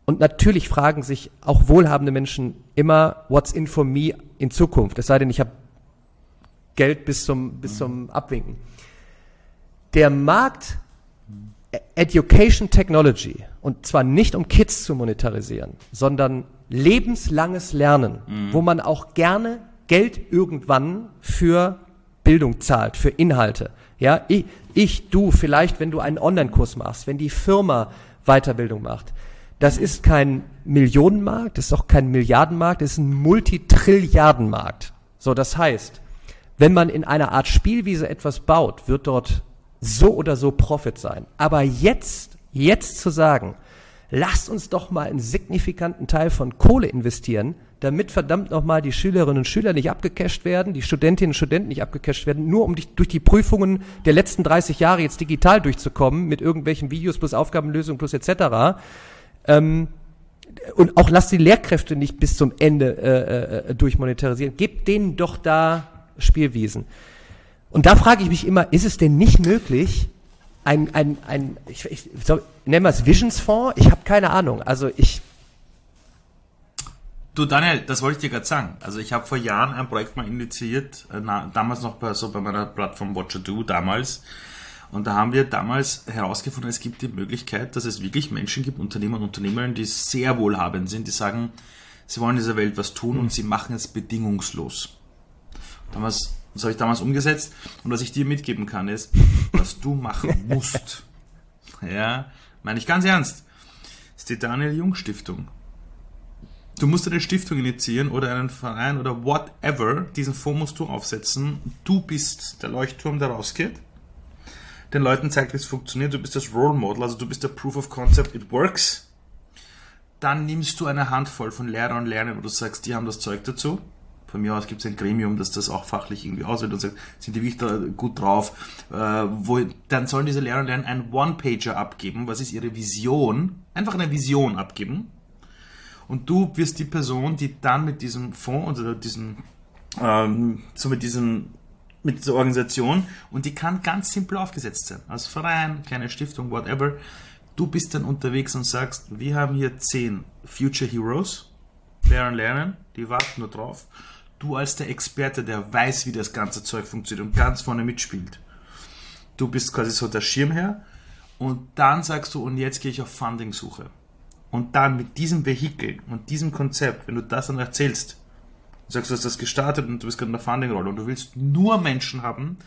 und natürlich fragen sich auch wohlhabende Menschen immer, what's in for me in Zukunft? Es sei denn, ich habe Geld bis zum, bis zum Abwinken. Der Markt Education Technology, und zwar nicht um Kids zu monetarisieren, sondern lebenslanges Lernen, mhm. wo man auch gerne Geld irgendwann für Bildung zahlt, für Inhalte. Ja, ich, ich, du, vielleicht, wenn du einen Online-Kurs machst, wenn die Firma Weiterbildung macht, das ist kein Millionenmarkt, das ist auch kein Milliardenmarkt, das ist ein Multitrilliardenmarkt. So, das heißt, wenn man in einer Art Spielwiese etwas baut, wird dort so oder so Profit sein. Aber jetzt, jetzt zu sagen, lasst uns doch mal einen signifikanten Teil von Kohle investieren, damit verdammt nochmal die Schülerinnen und Schüler nicht abgecasht werden, die Studentinnen und Studenten nicht abgecasht werden, nur um dich durch die Prüfungen der letzten 30 Jahre jetzt digital durchzukommen, mit irgendwelchen Videos plus Aufgabenlösungen plus etc., ähm, und auch lasst die Lehrkräfte nicht bis zum Ende äh, äh, durchmonetarisieren. Gebt denen doch da Spielwiesen. Und da frage ich mich immer, ist es denn nicht möglich, ein, ein, ein ich, ich, so, nennen wir es Visionsfonds? Ich habe keine Ahnung. Also ich. Du Daniel, das wollte ich dir gerade sagen. Also ich habe vor Jahren ein Projekt mal initiiert, äh, na, damals noch bei, so bei meiner Plattform Watcher Do damals. Und da haben wir damals herausgefunden, es gibt die Möglichkeit, dass es wirklich Menschen gibt, Unternehmer und Unternehmerinnen, die sehr wohlhabend sind, die sagen, sie wollen in dieser Welt was tun und sie machen es bedingungslos. Damals, das habe ich damals umgesetzt und was ich dir mitgeben kann, ist, was du machen *laughs* musst. Ja, meine ich ganz ernst. Das ist die Daniel Jung Stiftung. Du musst eine Stiftung initiieren oder einen Verein oder whatever. Diesen Fonds musst du aufsetzen. Du bist der Leuchtturm, der rausgeht. Den Leuten zeigt, wie es funktioniert. Du bist das Role Model, also du bist der Proof of Concept, it works. Dann nimmst du eine Handvoll von Lehrern und Lernern, wo du sagst, die haben das Zeug dazu. Von mir aus gibt es ein Gremium, das das auch fachlich irgendwie auswählt und sagt, sind die wirklich gut drauf, äh, wo, dann sollen diese Lehrer und Lerner einen One-Pager abgeben, was ist ihre Vision, einfach eine Vision abgeben. Und du wirst die Person, die dann mit diesem Fonds oder diesem, ähm, so mit diesem mit dieser Organisation und die kann ganz simpel aufgesetzt sein. Als Verein, kleine Stiftung, whatever. Du bist dann unterwegs und sagst, wir haben hier zehn Future Heroes, und Lernen, die warten nur drauf du als der Experte, der weiß, wie das ganze Zeug funktioniert und ganz vorne mitspielt. Du bist quasi so der Schirmherr und dann sagst du, und jetzt gehe ich auf Funding-Suche. Und dann mit diesem Vehikel und diesem Konzept, wenn du das dann erzählst, sagst du, hast das gestartet und du bist gerade in der Funding-Rolle und du willst nur Menschen haben,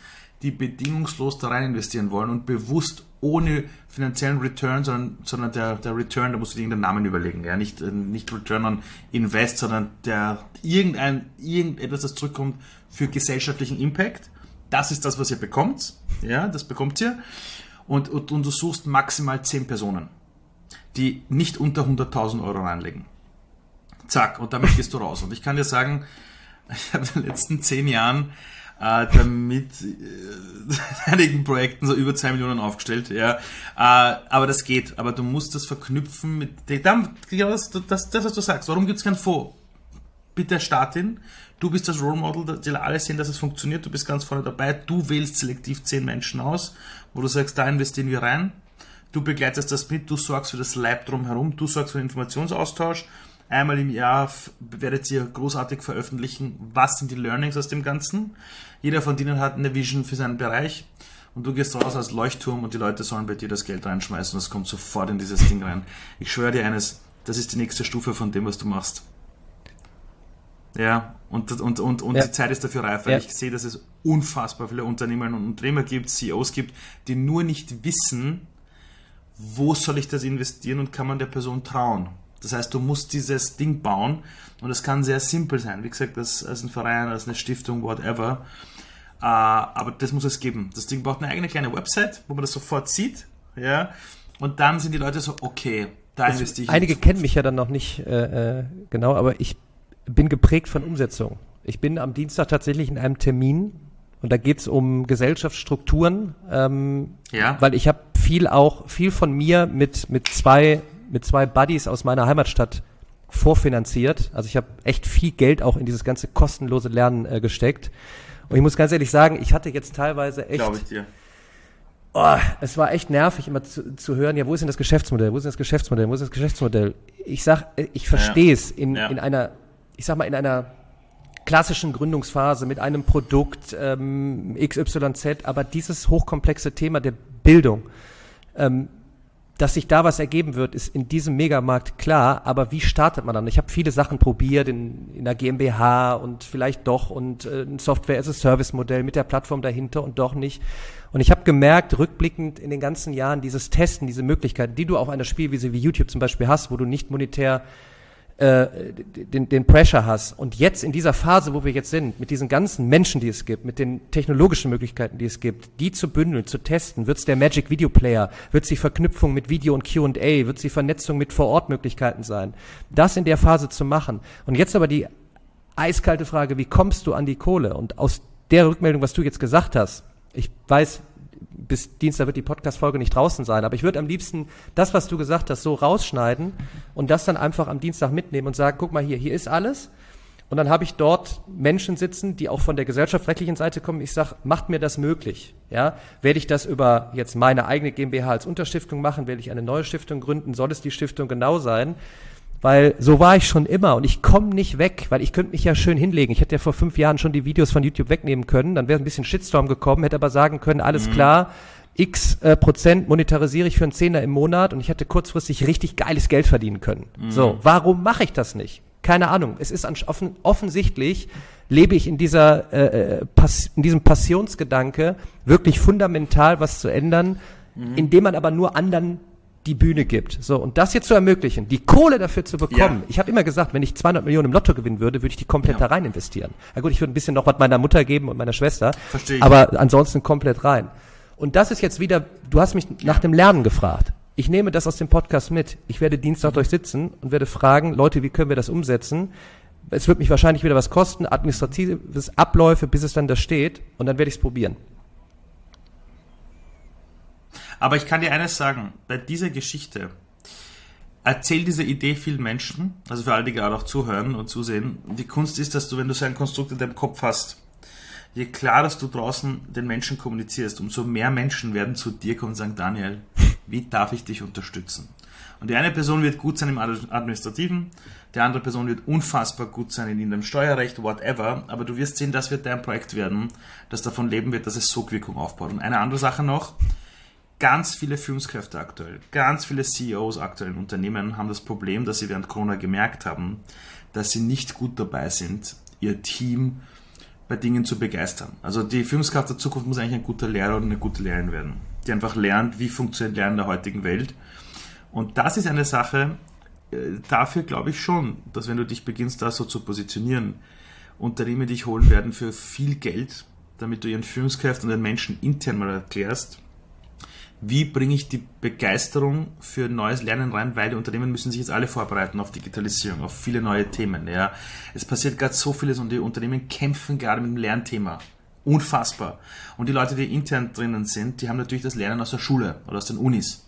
die bedingungslos da rein investieren wollen und bewusst ohne finanziellen Return, sondern, sondern der, der Return, da musst du dir irgendeinen Namen überlegen. Ja? Nicht, äh, nicht Return on Invest, sondern der irgendein, irgendetwas, das zurückkommt für gesellschaftlichen Impact. Das ist das, was ihr bekommt. Ja, das bekommt ihr. Und, und, und du suchst maximal 10 Personen, die nicht unter 100.000 Euro reinlegen. Zack, und damit gehst du raus. Und ich kann dir sagen, ich habe in den letzten 10 Jahren äh, damit äh, *laughs* einigen Projekten so über 2 Millionen aufgestellt. Ja. Äh, aber das geht. Aber du musst das verknüpfen mit dann, das, das, das, was du sagst. Warum gibt es kein Fonds? Bitte Startin. Du bist das Role Model, die alle sehen, dass es funktioniert. Du bist ganz vorne dabei. Du wählst selektiv 10 Menschen aus, wo du sagst, da investieren wir rein. Du begleitest das mit, du sorgst für das Lab drumherum, du sorgst für den Informationsaustausch. Einmal im Jahr werdet ihr großartig veröffentlichen, was sind die Learnings aus dem Ganzen. Jeder von denen hat eine Vision für seinen Bereich und du gehst raus als Leuchtturm und die Leute sollen bei dir das Geld reinschmeißen und es kommt sofort in dieses Ding rein. Ich schwöre dir eines, das ist die nächste Stufe von dem, was du machst. Ja, und, und, und, und ja. die Zeit ist dafür reif, weil ja. ich sehe, dass es unfassbar viele Unternehmerinnen und Unternehmer gibt, CEOs gibt, die nur nicht wissen, wo soll ich das investieren und kann man der Person trauen. Das heißt, du musst dieses Ding bauen und es kann sehr simpel sein. Wie gesagt, als, als ein Verein, als eine Stiftung, whatever. Äh, aber das muss es geben. Das Ding braucht eine eigene kleine Website, wo man das sofort sieht. Ja. Und dann sind die Leute so, okay, da investiere ich. Einige kennen mich ja dann noch nicht äh, äh, genau, aber ich bin geprägt von Umsetzung. Ich bin am Dienstag tatsächlich in einem Termin und da geht es um Gesellschaftsstrukturen, ähm, ja. weil ich habe viel auch, viel von mir mit, mit zwei, mit zwei Buddies aus meiner Heimatstadt vorfinanziert. Also ich habe echt viel Geld auch in dieses ganze kostenlose Lernen äh, gesteckt. Und ich muss ganz ehrlich sagen, ich hatte jetzt teilweise echt. Glaube ich dir. Oh, es war echt nervig, immer zu, zu hören, ja, wo ist denn das Geschäftsmodell? Wo ist denn das Geschäftsmodell? Wo ist das Geschäftsmodell? Ich sag, äh, ich verstehe es in, ja. in einer, ich sag mal, in einer klassischen Gründungsphase mit einem Produkt ähm, XYZ, aber dieses hochkomplexe Thema der Bildung, ähm, dass sich da was ergeben wird, ist in diesem Megamarkt klar, aber wie startet man dann? Ich habe viele Sachen probiert in, in der GmbH und vielleicht doch und äh, ein Software-as-a-Service-Modell mit der Plattform dahinter und doch nicht. Und ich habe gemerkt, rückblickend in den ganzen Jahren, dieses Testen, diese Möglichkeiten, die du auf einer Spielwiese wie YouTube zum Beispiel hast, wo du nicht monetär äh, den, den Pressure hast. Und jetzt in dieser Phase, wo wir jetzt sind, mit diesen ganzen Menschen, die es gibt, mit den technologischen Möglichkeiten, die es gibt, die zu bündeln, zu testen, wird es der Magic Video Player, wird es die Verknüpfung mit Video und Q&A, wird es die Vernetzung mit Vor-Ort-Möglichkeiten sein. Das in der Phase zu machen. Und jetzt aber die eiskalte Frage, wie kommst du an die Kohle? Und aus der Rückmeldung, was du jetzt gesagt hast, ich weiß, bis Dienstag wird die Podcast-Folge nicht draußen sein, aber ich würde am liebsten das, was du gesagt hast, so rausschneiden und das dann einfach am Dienstag mitnehmen und sagen, guck mal hier, hier ist alles. Und dann habe ich dort Menschen sitzen, die auch von der gesellschaftsrechtlichen Seite kommen. Ich sage, macht mir das möglich? Ja, werde ich das über jetzt meine eigene GmbH als Unterstiftung machen? Werde ich eine neue Stiftung gründen? Soll es die Stiftung genau sein? Weil so war ich schon immer und ich komme nicht weg, weil ich könnte mich ja schön hinlegen. Ich hätte ja vor fünf Jahren schon die Videos von YouTube wegnehmen können, dann wäre ein bisschen Shitstorm gekommen, hätte aber sagen können, alles mhm. klar, x äh, Prozent monetarisiere ich für einen Zehner im Monat und ich hätte kurzfristig richtig geiles Geld verdienen können. Mhm. So, warum mache ich das nicht? Keine Ahnung. Es ist offen, offensichtlich lebe ich in dieser äh, äh, Pass, in diesem Passionsgedanke wirklich fundamental was zu ändern, mhm. indem man aber nur anderen die Bühne gibt. So, und das jetzt zu ermöglichen, die Kohle dafür zu bekommen. Ja. Ich habe immer gesagt, wenn ich 200 Millionen im Lotto gewinnen würde, würde ich die komplett ja. da rein investieren. Na gut, ich würde ein bisschen noch was meiner Mutter geben und meiner Schwester. Verstehe ich. Aber ansonsten komplett rein. Und das ist jetzt wieder, du hast mich nach dem Lernen gefragt. Ich nehme das aus dem Podcast mit. Ich werde Dienstag mhm. euch sitzen und werde fragen, Leute, wie können wir das umsetzen? Es wird mich wahrscheinlich wieder was kosten, administratives Abläufe, bis es dann da steht, und dann werde ich es probieren. Aber ich kann dir eines sagen, bei dieser Geschichte, erzähl diese Idee vielen Menschen, also für alle, die gerade auch zuhören und zusehen. Die Kunst ist, dass du, wenn du so ein Konstrukt in deinem Kopf hast, je klarer du draußen den Menschen kommunizierst, umso mehr Menschen werden zu dir kommen und sagen, Daniel, wie darf ich dich unterstützen? Und die eine Person wird gut sein im Administrativen, die andere Person wird unfassbar gut sein in dem Steuerrecht, whatever, aber du wirst sehen, das wird dein Projekt werden, das davon leben wird, dass es Sogwirkung aufbaut. Und eine andere Sache noch, ganz viele Führungskräfte aktuell, ganz viele CEOs aktuell in Unternehmen haben das Problem, dass sie während Corona gemerkt haben, dass sie nicht gut dabei sind, ihr Team bei Dingen zu begeistern. Also die Führungskraft der Zukunft muss eigentlich ein guter Lehrer oder eine gute Lehrerin werden, die einfach lernt, wie funktioniert Lernen in der heutigen Welt. Und das ist eine Sache, äh, dafür glaube ich schon, dass wenn du dich beginnst, da so zu positionieren, Unternehmen dich holen werden für viel Geld, damit du ihren Führungskräften und den Menschen intern mal erklärst, wie bringe ich die Begeisterung für neues Lernen rein, weil die Unternehmen müssen sich jetzt alle vorbereiten auf Digitalisierung, auf viele neue Themen. Ja. Es passiert gerade so vieles und die Unternehmen kämpfen gerade mit dem Lernthema. Unfassbar. Und die Leute, die intern drinnen sind, die haben natürlich das Lernen aus der Schule oder aus den Unis.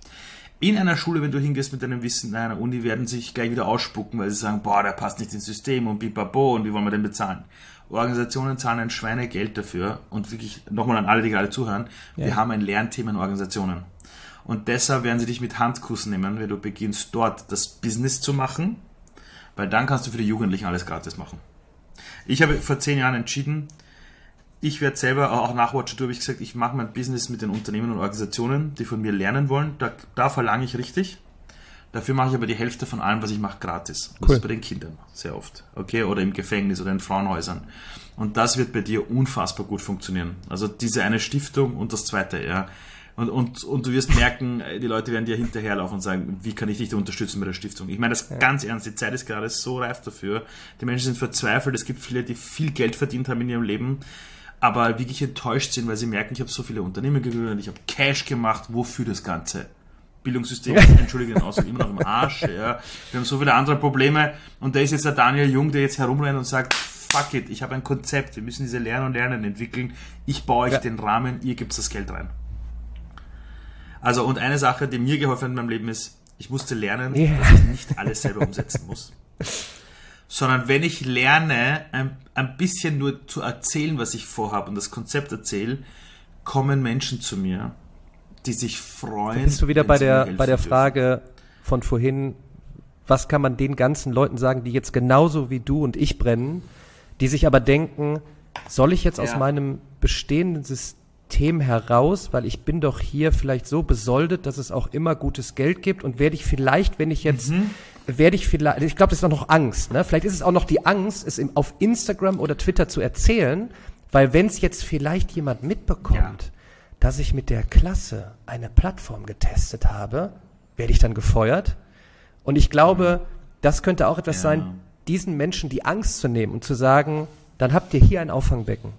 In einer Schule, wenn du hingehst mit deinem Wissen in einer Uni, werden sich gleich wieder ausspucken, weil sie sagen, boah, der passt nicht ins System und bipabo und wie wollen wir den bezahlen? Organisationen zahlen ein Schweinegeld dafür und wirklich nochmal an alle, die gerade zuhören, ja. wir haben ein Lernthema in Organisationen. Und deshalb werden sie dich mit Handkuss nehmen, wenn du beginnst dort das Business zu machen, weil dann kannst du für die Jugendlichen alles gratis machen. Ich habe vor zehn Jahren entschieden, ich werde selber, auch nach Watcher habe ich gesagt, ich mache mein Business mit den Unternehmen und Organisationen, die von mir lernen wollen. Da, da verlange ich richtig. Dafür mache ich aber die Hälfte von allem, was ich mache, gratis. Das cool. ist bei den Kindern sehr oft. Okay? Oder im Gefängnis oder in Frauenhäusern. Und das wird bei dir unfassbar gut funktionieren. Also diese eine Stiftung und das zweite, ja. Und, und, und du wirst merken, die Leute werden dir hinterherlaufen und sagen, wie kann ich dich unterstützen bei der Stiftung? Ich meine das ja. ganz ernst, die Zeit ist gerade so reif dafür. Die Menschen sind verzweifelt, es gibt viele, die viel Geld verdient haben in ihrem Leben, aber wirklich enttäuscht sind, weil sie merken, ich habe so viele Unternehmen gegründet, ich habe Cash gemacht, wofür das Ganze? Bildungssystem entschuldige den Ausdruck, immer noch im Arsch. Ja. Wir haben so viele andere Probleme. Und da ist jetzt der Daniel Jung, der jetzt herumrennt und sagt, fuck it, ich habe ein Konzept, wir müssen diese Lernen und Lernen entwickeln. Ich baue euch ja. den Rahmen, ihr gebt das Geld rein. Also, und eine Sache, die mir geholfen hat in meinem Leben ist, ich musste lernen, yeah. dass ich nicht alles selber umsetzen muss. Sondern wenn ich lerne, ein, ein bisschen nur zu erzählen, was ich vorhabe und das Konzept erzähle, kommen Menschen zu mir die sich freuen. Da bist du wieder bei der, bei der Frage von vorhin, was kann man den ganzen Leuten sagen, die jetzt genauso wie du und ich brennen, die sich aber denken, soll ich jetzt ja. aus meinem bestehenden System heraus, weil ich bin doch hier vielleicht so besoldet, dass es auch immer gutes Geld gibt und werde ich vielleicht, wenn ich jetzt, mhm. werde ich vielleicht, ich glaube, das ist doch noch Angst, ne? Vielleicht ist es auch noch die Angst, es auf Instagram oder Twitter zu erzählen, weil wenn es jetzt vielleicht jemand mitbekommt, ja dass ich mit der Klasse eine Plattform getestet habe, werde ich dann gefeuert. Und ich glaube, das könnte auch etwas ja. sein, diesen Menschen die Angst zu nehmen und zu sagen, dann habt ihr hier ein Auffangbecken.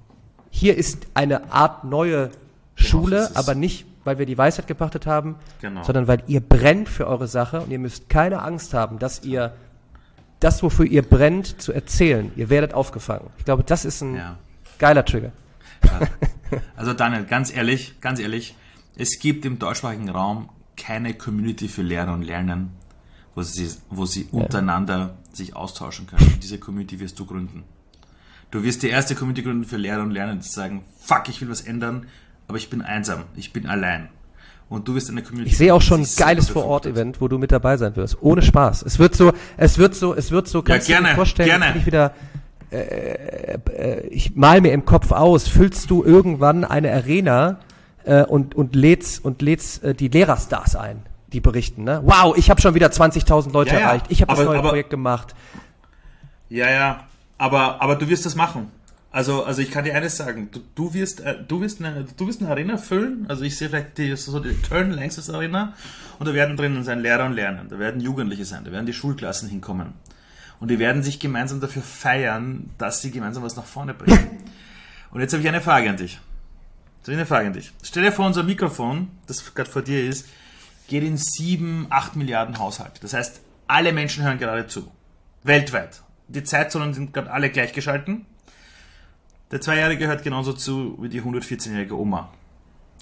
Hier ist eine Art neue Schule, genau, aber nicht, weil wir die Weisheit gepachtet haben, genau. sondern weil ihr brennt für eure Sache und ihr müsst keine Angst haben, dass ihr das, wofür ihr brennt, zu erzählen. Ihr werdet aufgefangen. Ich glaube, das ist ein ja. geiler Trigger. *laughs* Also Daniel, ganz ehrlich, ganz ehrlich, es gibt im deutschsprachigen Raum keine Community für Lehrer und Lernen, wo sie, wo sie untereinander sich austauschen können. Und diese Community wirst du gründen. Du wirst die erste Community gründen für Lehrer und Lernen, die sagen, fuck, ich will was ändern, aber ich bin einsam, ich bin allein. Und du wirst eine Community. Ich sehe auch schon ein geiles Vor-Ort-Event, wo du mit dabei sein wirst. Ohne Spaß. Es wird so, es wird so, es wird so, kannst ja, gerne, du dir vorstellen, gerne. ich wieder, äh, äh, ich mal mir im Kopf aus, füllst du irgendwann eine Arena äh, und, und lädst, und lädst äh, die Lehrerstars ein, die berichten, ne? Wow, ich habe schon wieder 20.000 Leute ja, erreicht. Ich habe das neue aber, Projekt gemacht. Ja, ja. Aber, aber du wirst das machen. Also, also ich kann dir eines sagen, du, du wirst, äh, du wirst eine, du wirst eine Arena füllen. Also ich sehe vielleicht die, so die Turn Längstes Arena und da werden drinnen sein Lehrer und Lernen, da werden Jugendliche sein, da werden die Schulklassen hinkommen. Und die werden sich gemeinsam dafür feiern, dass sie gemeinsam was nach vorne bringen. *laughs* Und jetzt habe ich eine Frage an dich. Jetzt habe ich eine Frage an dich. Stell dir vor, unser Mikrofon, das gerade vor dir ist, geht in sieben, acht Milliarden Haushalte. Das heißt, alle Menschen hören gerade zu. Weltweit. Die Zeitzonen sind gerade alle gleichgeschalten. Der Zweijährige hört genauso zu wie die 114-jährige Oma.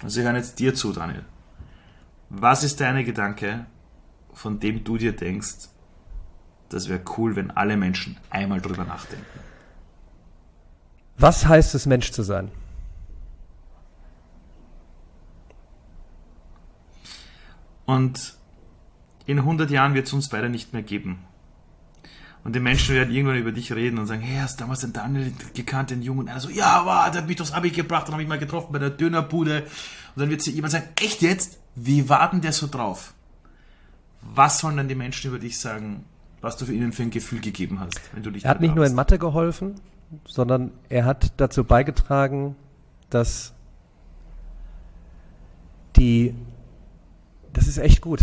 Also sie hören jetzt dir zu, Daniel. Was ist deine Gedanke, von dem du dir denkst, das wäre cool, wenn alle Menschen einmal drüber nachdenken? Was heißt es, Mensch zu sein? Und in 100 Jahren wird es uns beide nicht mehr geben. Und die Menschen werden irgendwann über dich reden und sagen, hey, hast du damals den Daniel gekannt, den Jungen? Und er so, ja, wow, der hat mich durchs Abi gebracht, dann habe ich mal getroffen bei der Dönerbude. Und dann wird sie jemand sagen, echt jetzt? Wie warten der so drauf? Was sollen dann die Menschen über dich sagen, was du für ihnen für ein Gefühl gegeben hast, wenn du dich Er hat nicht nur in Mathe geholfen, sondern er hat dazu beigetragen, dass die, das ist echt gut,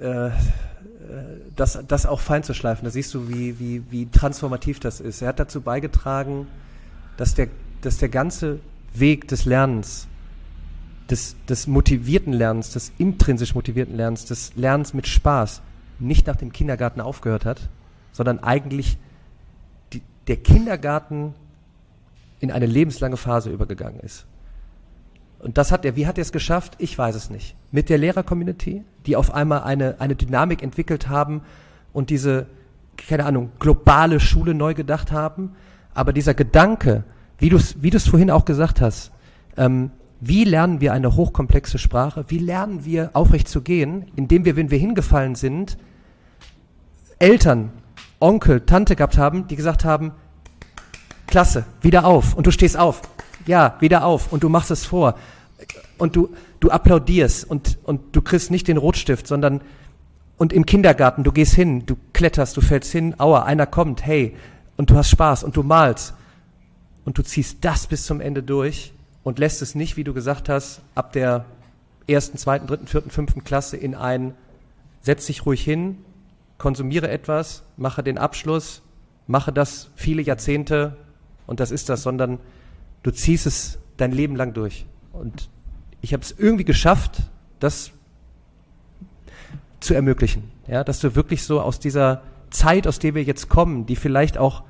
äh, das, das auch fein zu schleifen. Da siehst du, wie, wie, wie transformativ das ist. Er hat dazu beigetragen, dass der, dass der ganze Weg des Lernens, des, des motivierten Lernens, des intrinsisch motivierten Lernens, des Lernens mit Spaß nicht nach dem Kindergarten aufgehört hat, sondern eigentlich die, der Kindergarten in eine lebenslange Phase übergegangen ist. Und das hat er, wie hat er es geschafft? Ich weiß es nicht. Mit der Lehrer-Community, die auf einmal eine, eine Dynamik entwickelt haben und diese, keine Ahnung, globale Schule neu gedacht haben. Aber dieser Gedanke, wie du es wie vorhin auch gesagt hast, ähm, wie lernen wir eine hochkomplexe Sprache? Wie lernen wir aufrecht zu gehen, indem wir, wenn wir hingefallen sind, Eltern, Onkel, Tante gehabt haben, die gesagt haben, klasse, wieder auf. Und du stehst auf ja, wieder auf und du machst es vor und du, du applaudierst und, und du kriegst nicht den Rotstift, sondern und im Kindergarten, du gehst hin, du kletterst, du fällst hin, aua, einer kommt, hey, und du hast Spaß und du malst und du ziehst das bis zum Ende durch und lässt es nicht, wie du gesagt hast, ab der ersten, zweiten, dritten, vierten, fünften Klasse in ein, setz dich ruhig hin, konsumiere etwas, mache den Abschluss, mache das viele Jahrzehnte und das ist das, sondern du ziehst es dein Leben lang durch. Und ich habe es irgendwie geschafft, das zu ermöglichen. Ja, dass du wirklich so aus dieser Zeit, aus der wir jetzt kommen, die vielleicht auch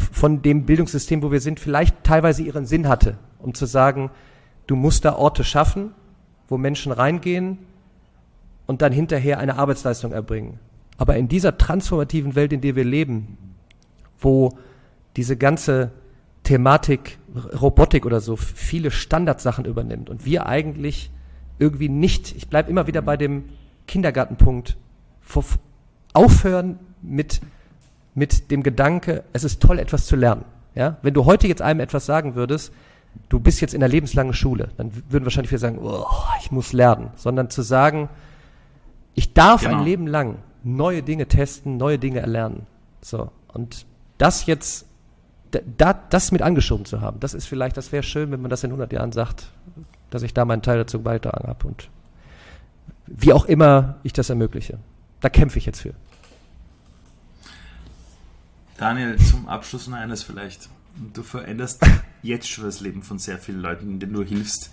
von dem Bildungssystem, wo wir sind, vielleicht teilweise ihren Sinn hatte, um zu sagen, du musst da Orte schaffen, wo Menschen reingehen und dann hinterher eine Arbeitsleistung erbringen. Aber in dieser transformativen Welt, in der wir leben, wo diese ganze Thematik Robotik oder so viele Standardsachen übernimmt und wir eigentlich irgendwie nicht, ich bleibe immer wieder bei dem Kindergartenpunkt, aufhören mit, mit dem Gedanke, es ist toll, etwas zu lernen. Ja? Wenn du heute jetzt einem etwas sagen würdest, du bist jetzt in der lebenslangen Schule, dann würden wahrscheinlich viele sagen, oh, ich muss lernen, sondern zu sagen, ich darf genau. ein Leben lang neue Dinge testen, neue Dinge erlernen. So. Und das jetzt da, das mit angeschoben zu haben, das ist vielleicht, das wäre schön, wenn man das in 100 Jahren sagt, dass ich da meinen Teil dazu beitragen habe und wie auch immer ich das ermögliche. Da kämpfe ich jetzt für. Daniel, zum Abschluss noch eines vielleicht. Du veränderst jetzt schon das Leben von sehr vielen Leuten, denen du hilfst,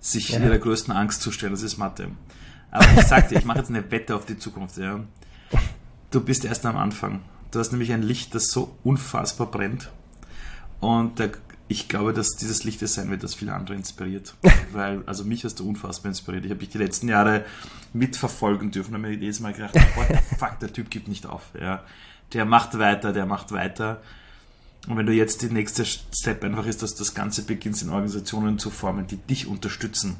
sich ja. ihrer größten Angst zu stellen. Das ist Mathe. Aber ich sag dir, ich mache jetzt eine Wette auf die Zukunft. Ja. Du bist erst am Anfang. Du hast nämlich ein Licht, das so unfassbar brennt. Und der, ich glaube, dass dieses Licht es sein wird, das viele andere inspiriert. *laughs* Weil, also mich hast du unfassbar inspiriert. Ich habe dich die letzten Jahre mitverfolgen dürfen und mir jedes Mal gedacht, what the fuck, der Typ gibt nicht auf. Ja. Der macht weiter, der macht weiter. Und wenn du jetzt die nächste Step einfach ist, dass das Ganze beginnst in Organisationen zu formen, die dich unterstützen,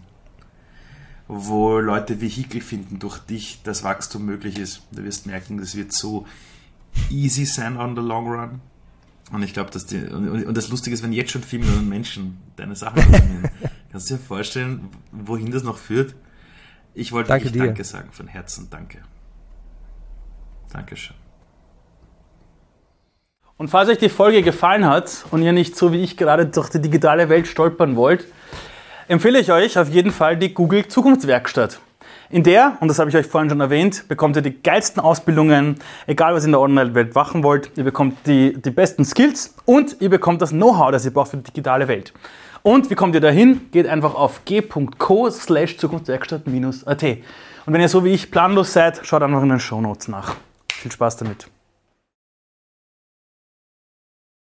wo Leute Vehikel finden durch dich, das Wachstum möglich ist. Du wirst merken, das wird so easy sein on the long run. Und ich glaube, dass die, und, das Lustige ist, wenn jetzt schon vier Millionen Menschen deine Sachen konsumieren, *laughs* kannst du dir vorstellen, wohin das noch führt? Ich wollte danke dir. Danke sagen, von Herzen Danke. Dankeschön. Und falls euch die Folge gefallen hat und ihr nicht so wie ich gerade durch die digitale Welt stolpern wollt, empfehle ich euch auf jeden Fall die Google Zukunftswerkstatt. In der, und das habe ich euch vorhin schon erwähnt, bekommt ihr die geilsten Ausbildungen, egal was ihr in der Online-Welt machen wollt. Ihr bekommt die, die besten Skills und ihr bekommt das Know-how, das ihr braucht für die digitale Welt. Und wie kommt ihr dahin? Geht einfach auf g.co slash Zukunftswerkstatt-at. Und wenn ihr so wie ich planlos seid, schaut einfach in den Show Notes nach. Viel Spaß damit.